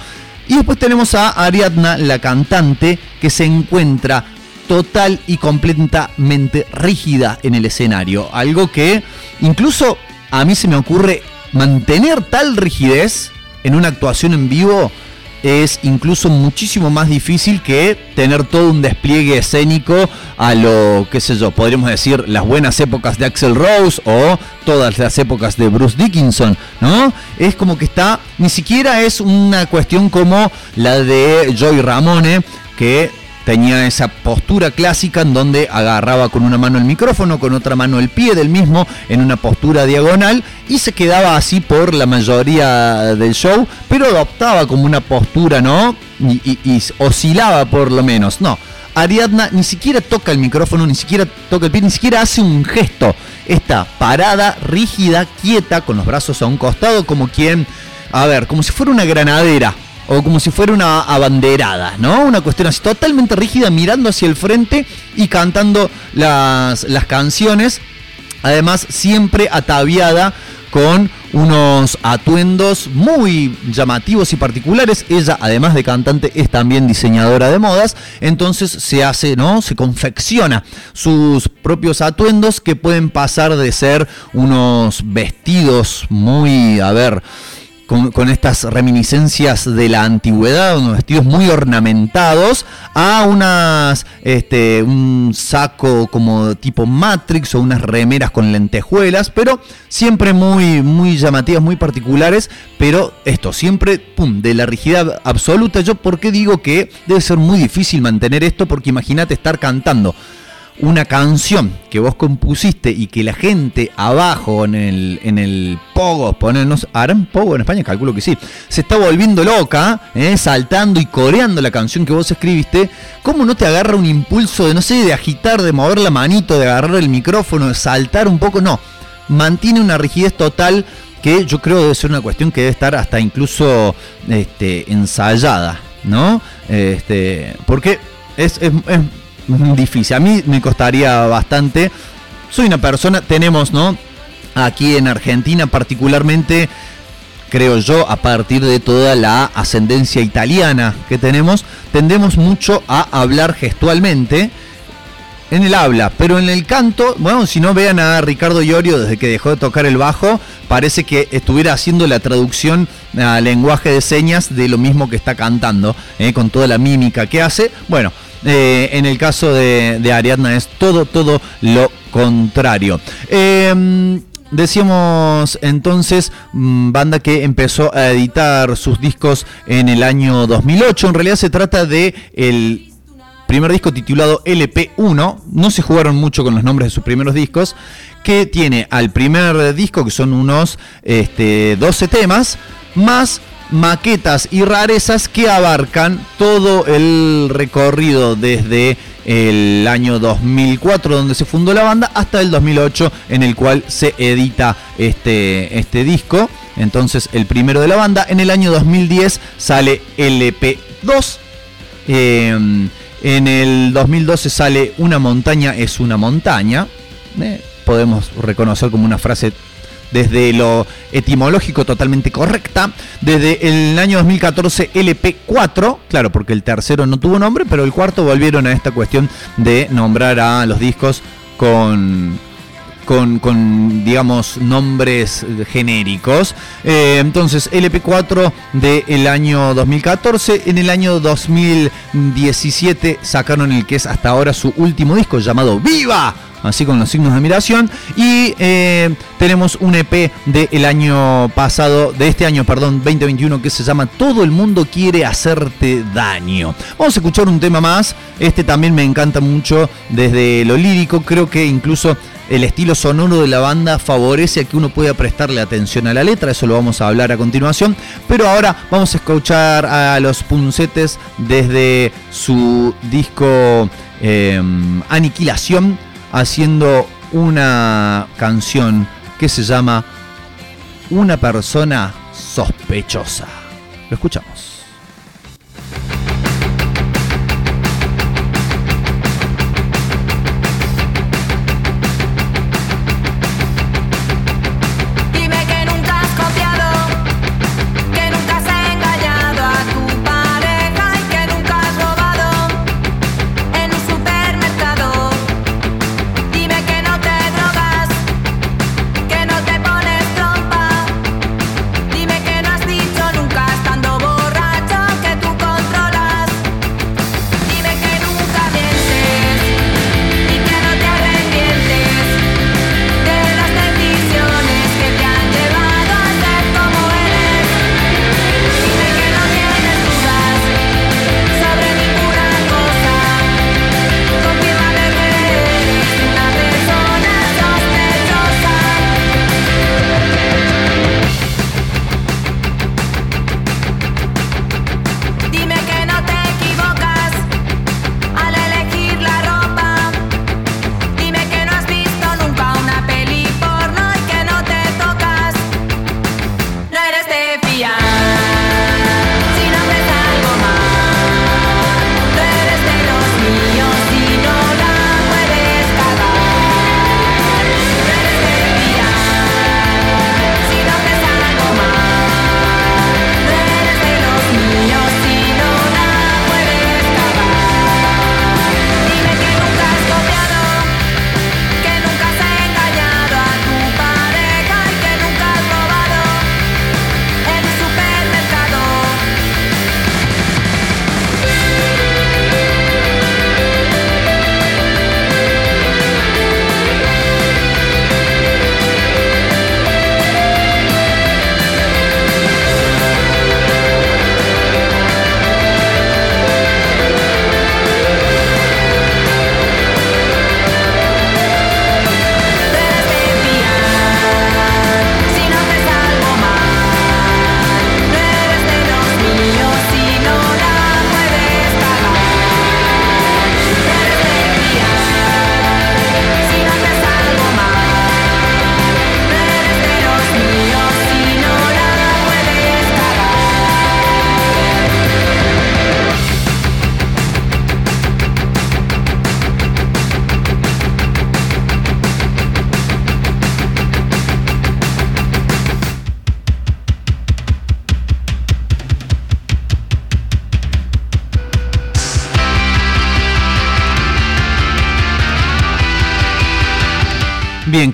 [SPEAKER 2] Y después tenemos a Ariadna, la cantante, que se encuentra total y completamente rígida en el escenario. Algo que incluso a mí se me ocurre mantener tal rigidez en una actuación en vivo es incluso muchísimo más difícil que tener todo un despliegue escénico a lo, qué sé yo, podríamos decir las buenas épocas de Axel Rose o todas las épocas de Bruce Dickinson, ¿no? Es como que está, ni siquiera es una cuestión como la de Joy Ramone, que tenía esa postura clásica en donde agarraba con una mano el micrófono, con otra mano el pie del mismo en una postura diagonal y se quedaba así por la mayoría del show, pero adoptaba como una postura, ¿no? Y, oscilaba por lo menos, no. Ariadna ni siquiera toca el micrófono, ni siquiera toca el pie, ni siquiera hace un gesto. Está parada, rígida, quieta, con los brazos a un costado, como quien, a ver, como si fuera una granadera o como si fuera una abanderada, ¿no? Una cuestión así totalmente rígida, mirando hacia el frente y cantando las, las canciones. Además, siempre ataviada con unos atuendos muy llamativos y particulares. Ella, además de cantante, es también diseñadora de modas. Entonces se hace, ¿no? Se confecciona sus propios atuendos que pueden pasar de ser unos vestidos muy, a ver, con, estas reminiscencias de la antigüedad, unos vestidos muy ornamentados, a unas, este, un saco como tipo Matrix o unas remeras con lentejuelas, pero siempre muy, muy llamativas, muy particulares, pero esto, siempre, de la rigidez absoluta. Yo, ¿por qué digo que debe ser muy difícil mantener esto? Porque imagínate estar cantando una canción que vos compusiste y que la gente abajo en el, en el pogo, ponen, no sé, ¿harán pogo en España? Calculo que sí, se está volviendo loca, ¿eh? saltando y coreando la canción que vos escribiste, ¿cómo no te agarra un impulso de, no sé, de agitar, de mover la manito, de agarrar el micrófono, de saltar un poco? No, mantiene una rigidez total que yo creo debe ser una cuestión que debe estar hasta incluso este, ensayada, ¿no? Este, porque es, es- es difícil. A mí me costaría bastante. Soy una persona, tenemos, ¿no? Aquí en Argentina particularmente, creo yo, a partir de toda la ascendencia italiana que tenemos, tendemos mucho a hablar gestualmente en el habla, pero en el canto, bueno, si no vean a Ricardo Iorio desde que dejó de tocar el bajo, parece que estuviera haciendo la traducción a lenguaje de señas de lo mismo que está cantando, eh, con toda la mímica que hace. Bueno, eh, en el caso de, Ariadna es todo, todo lo contrario. Eh, Decíamos entonces, mm, banda que empezó a editar sus discos en el año 2008. En realidad se trata de el primer disco titulado LP1, no se jugaron mucho con los nombres de sus primeros discos, que tiene al primer disco, que son unos este, 12 temas, más maquetas y rarezas que abarcan todo el recorrido desde el año 2004 donde se fundó la banda hasta el 2008 en el cual se edita este, este disco entonces el primero de la banda en el año 2010 sale LP2 eh, en el 2012 sale Una montaña es una montaña. Eh, podemos reconocer como una frase desde lo etimológico totalmente correcta. Desde el año 2014 LP4, claro, porque el tercero no tuvo nombre, pero el cuarto volvieron a esta cuestión de nombrar a los discos con, con, con, digamos, nombres genéricos. Eh, entonces, LP4 del año 2014. En el año 2017 sacaron el que es hasta ahora su último disco llamado ¡Viva! Así con los signos de admiración. Y eh, tenemos un EP del año pasado, de este año, perdón, 2021, que se llama Todo el mundo quiere hacerte daño. Vamos a escuchar un tema más. Este también me encanta mucho desde lo lírico. Creo que incluso el estilo sonoro de la banda favorece a que uno pueda prestarle atención a la letra, eso lo vamos a hablar a continuación, pero ahora vamos a escuchar a los puncetes desde su disco eh, Aniquilación, haciendo una canción que se llama Una persona sospechosa. Lo escuchamos.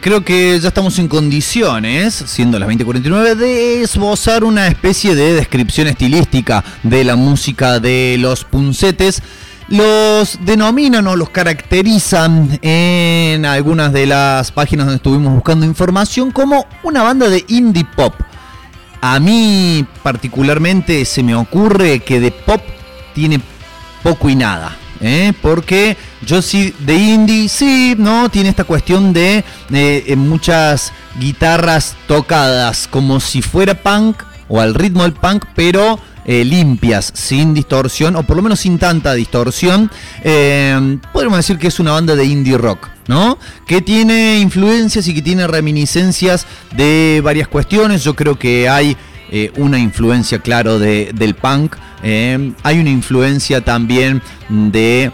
[SPEAKER 2] Creo que ya estamos en condiciones, siendo las 20.49, de esbozar una especie de descripción estilística de la música de los puncetes. Los denominan o los caracterizan en algunas de las páginas donde estuvimos buscando información como una banda de indie pop. A mí particularmente se me ocurre que de pop tiene poco y nada. ¿Eh? Porque yo sí, de indie, sí, ¿no? Tiene esta cuestión de eh, muchas guitarras tocadas como si fuera punk o al ritmo del punk, pero eh, limpias, sin distorsión, o por lo menos sin tanta distorsión. Eh, podríamos decir que es una banda de indie rock, ¿no? Que tiene influencias y que tiene reminiscencias de varias cuestiones. Yo creo que hay eh, una influencia, claro, de, del punk. eh, hay una influencia también de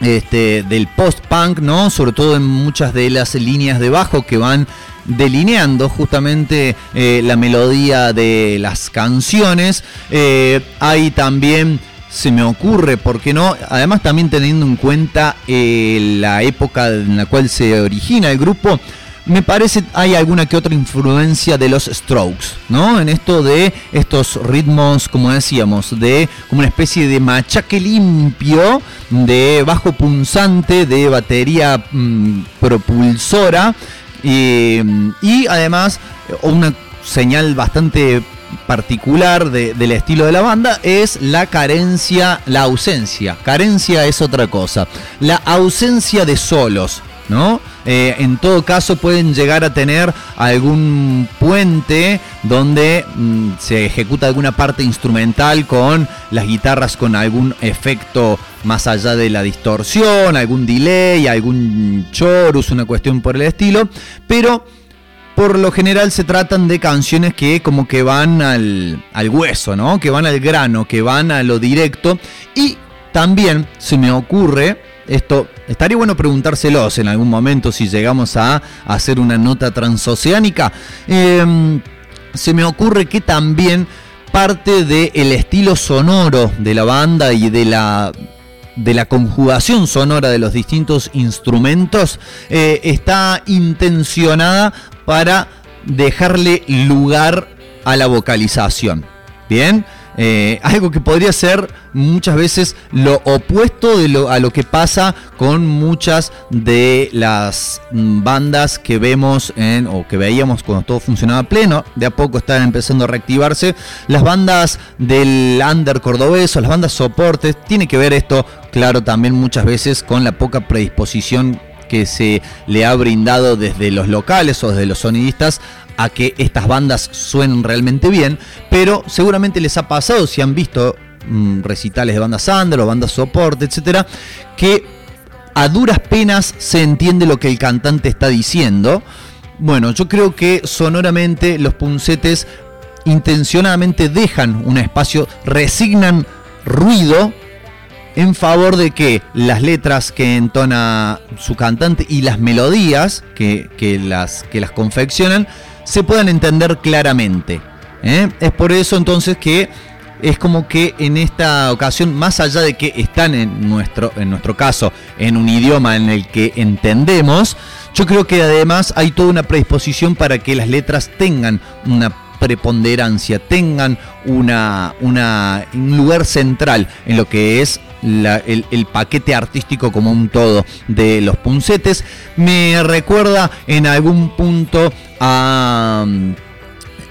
[SPEAKER 2] este, del post-punk, ¿no? Sobre todo en muchas de las líneas de bajo que van delineando justamente eh, la melodía de las canciones. Eh, hay también, se me ocurre, ¿por qué no? Además también teniendo en cuenta la época en la cual se origina el grupo, me parece hay alguna que otra influencia de los Strokes, ¿no? En esto de estos ritmos, como decíamos, de como una especie de machaque limpio, de bajo punzante, de batería mm, propulsora y, y además una señal bastante particular de- del estilo de la banda es la carencia, la ausencia. Carencia es otra cosa. La ausencia de solos, ¿no? Eh, en todo caso pueden llegar a tener algún puente donde mm, se ejecuta alguna parte instrumental con las guitarras con algún efecto más allá de la distorsión, algún delay, algún chorus, una cuestión por el estilo, pero por lo general se tratan de canciones que como que van al, al hueso, ¿no? Que van al grano, que van a lo directo. Y también se me ocurre, esto estaría bueno preguntárselos en algún momento si llegamos a hacer una nota transoceánica. Em, se me ocurre que también parte del estilo sonoro de la banda y de la de la conjugación sonora de los distintos instrumentos eh, está intencionada para dejarle lugar a la vocalización. Bien, Eh, algo que podría ser muchas veces lo opuesto de a lo que pasa con muchas de las bandas que vemos en, o que veíamos cuando todo funcionaba pleno. De a poco están empezando a reactivarse. Las bandas del under cordobés o las bandas soportes. Tiene que ver esto, claro, también muchas veces con la poca predisposición que se le ha brindado desde los locales o desde los sonidistas a que estas bandas suenen realmente bien, pero seguramente les ha pasado si han visto mm, recitales de bandas under bandas soporte, etcétera, que a duras penas se entiende lo que el cantante está diciendo. Bueno, yo creo que sonoramente los puncetes intencionadamente dejan un espacio, resignan ruido en favor de que las letras que entona su cantante y las melodías que, que las, que las confeccionan se puedan entender claramente. ¿eh? Es por eso entonces que es como que en esta ocasión, más allá de que están en nuestro, en nuestro caso en un idioma en el que entendemos, yo creo que además hay toda una predisposición para que las letras tengan una preponderancia, tengan una, una, un lugar central en lo que es la- el, paquete artístico como un todo de los puncetes. Me recuerda en algún punto a mm,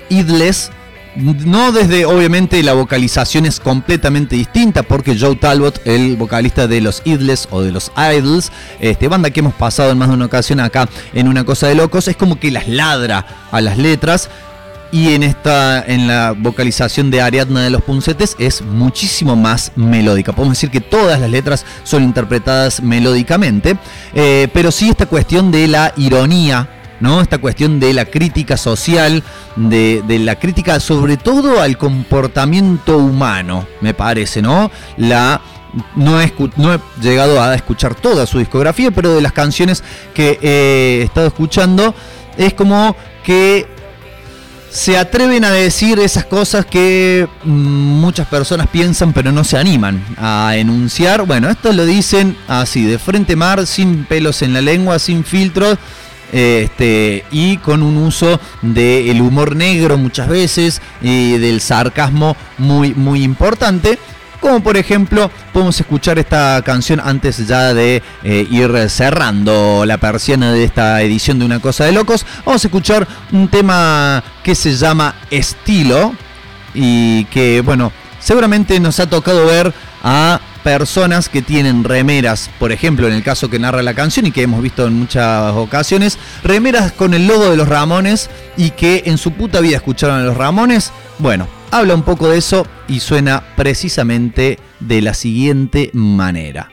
[SPEAKER 2] Idles. No desde, obviamente, la vocalización es completamente distinta, porque Joe Talbot, el vocalista de los Idles o de los Idols, este, banda que hemos pasado en más de una ocasión acá en Una Cosa de Locos, es como que las ladra a las letras. Y en esta, en la vocalización de Ariadna de los Puncetes es muchísimo más melódica. Podemos decir que todas las letras son interpretadas melódicamente, eh, pero sí esta cuestión de la ironía, ¿no? Esta cuestión de la crítica social, de, de la crítica sobre todo al comportamiento humano, me parece, ¿no? La no he, no he llegado a escuchar toda su discografía, pero de las canciones que he estado escuchando, es como que se atreven a decir esas cosas que mm, muchas personas piensan pero no se animan a enunciar. Bueno, esto lo dicen así, de frente mar, sin pelos en la lengua, sin filtros. Este, y con un uso del humor negro muchas veces y del sarcasmo muy muy importante como por ejemplo podemos escuchar esta canción antes ya de eh, ir cerrando la persiana de esta edición de Una Cosa de Locos. Vamos a escuchar un tema que se llama Estilo y que bueno, seguramente nos ha tocado ver a personas que tienen remeras, por ejemplo, en el caso que narra la canción y que hemos visto en muchas ocasiones, remeras con el logo de los Ramones y que en su puta vida escucharon a los Ramones. Bueno, habla un poco de eso y suena precisamente de la siguiente manera.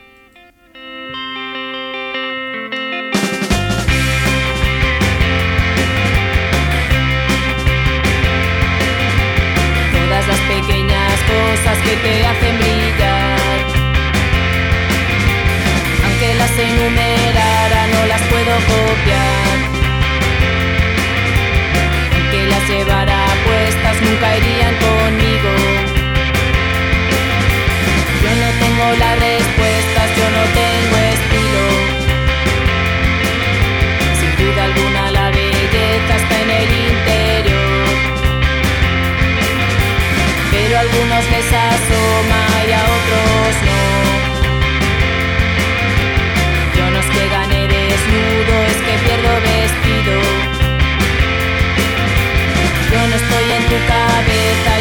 [SPEAKER 20] Todas las pequeñas cosas que te hacen brillar. Aunque las enumerara, no las puedo copiar. Nunca irían conmigo. Yo no tengo las respuestas, yo no tengo estilo. Sin duda alguna, la belleza está en el interior pero algunos les estoy en tu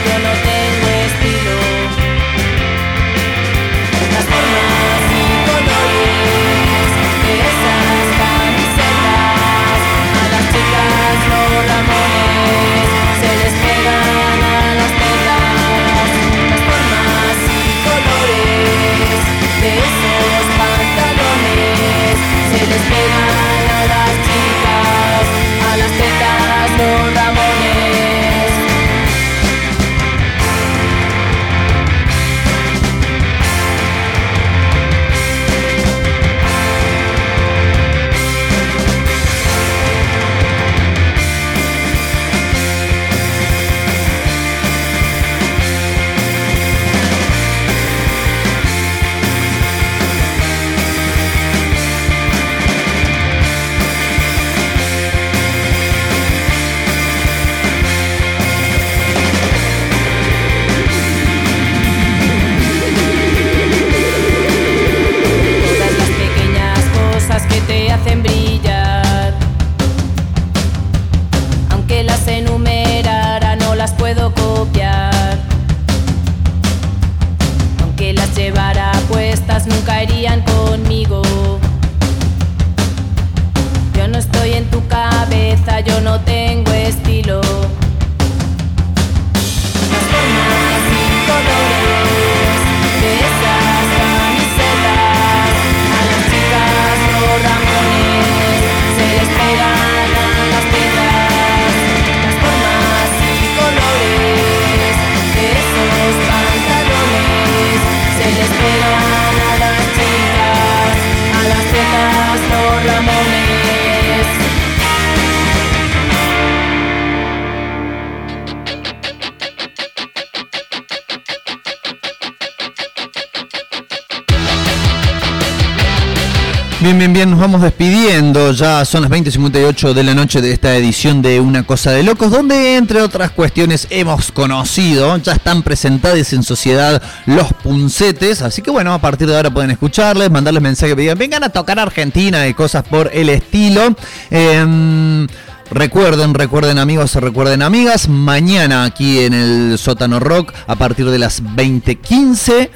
[SPEAKER 2] Ya son las 20.58 de la noche de esta edición de Una Cosa de Locos, donde entre otras cuestiones hemos conocido, ya están presentadas en sociedad los puncetes. Así que bueno, a partir de ahora pueden escucharles, mandarles mensajes que vengan a tocar Argentina y cosas por el estilo. Em, Recuerden, recuerden amigos, recuerden amigas, mañana aquí en el Sótano Rock a partir de las 20.15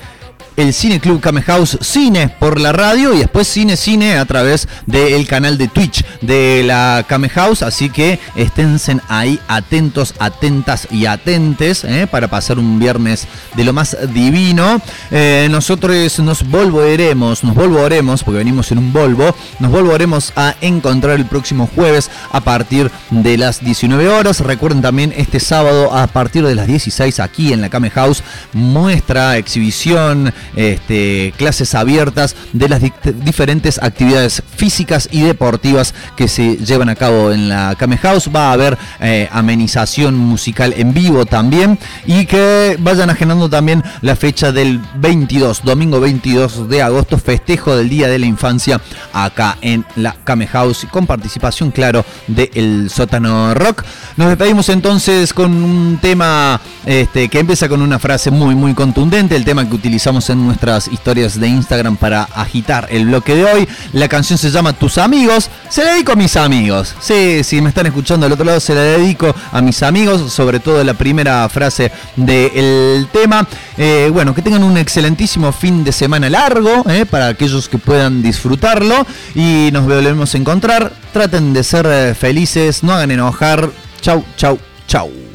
[SPEAKER 2] el Cine Club Came House Cine por la radio y después Cine Cine a través del canal de Twitch de la Came House. Así que esténse ahí atentos, atentas y atentes ¿eh? para pasar un viernes de lo más divino. Eh, nosotros nos volveremos, nos volveremos, porque venimos en un Volvo, nos volveremos a encontrar el próximo jueves a partir de las 19 horas. Recuerden también este sábado a partir de las 16 aquí en la Came House, muestra, exhibición este, clases abiertas de las di- diferentes actividades físicas y deportivas que se llevan a cabo en la Kame House. Va a haber eh, amenización musical en vivo también y que vayan agendando también la fecha del 22, domingo 22 de agosto, festejo del Día de la Infancia acá en la Kame House con participación, claro, de El Sótano Rock. Nos despedimos entonces con un tema este, que empieza con una frase muy, muy contundente, el tema que utilizamos en nuestras historias de Instagram para agitar el bloque de hoy. La canción se llama Tus amigos. Se la dedico a mis amigos. Sí, si me están escuchando del otro lado, se la dedico a mis amigos, sobre todo la primera frase del tema. Eh, bueno, que tengan un excelentísimo fin de semana largo, eh, para aquellos que puedan disfrutarlo. Y nos volvemos a encontrar. Traten de ser eh, felices, no hagan enojar. Chau, chau, chau.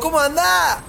[SPEAKER 4] ¿Cómo andás?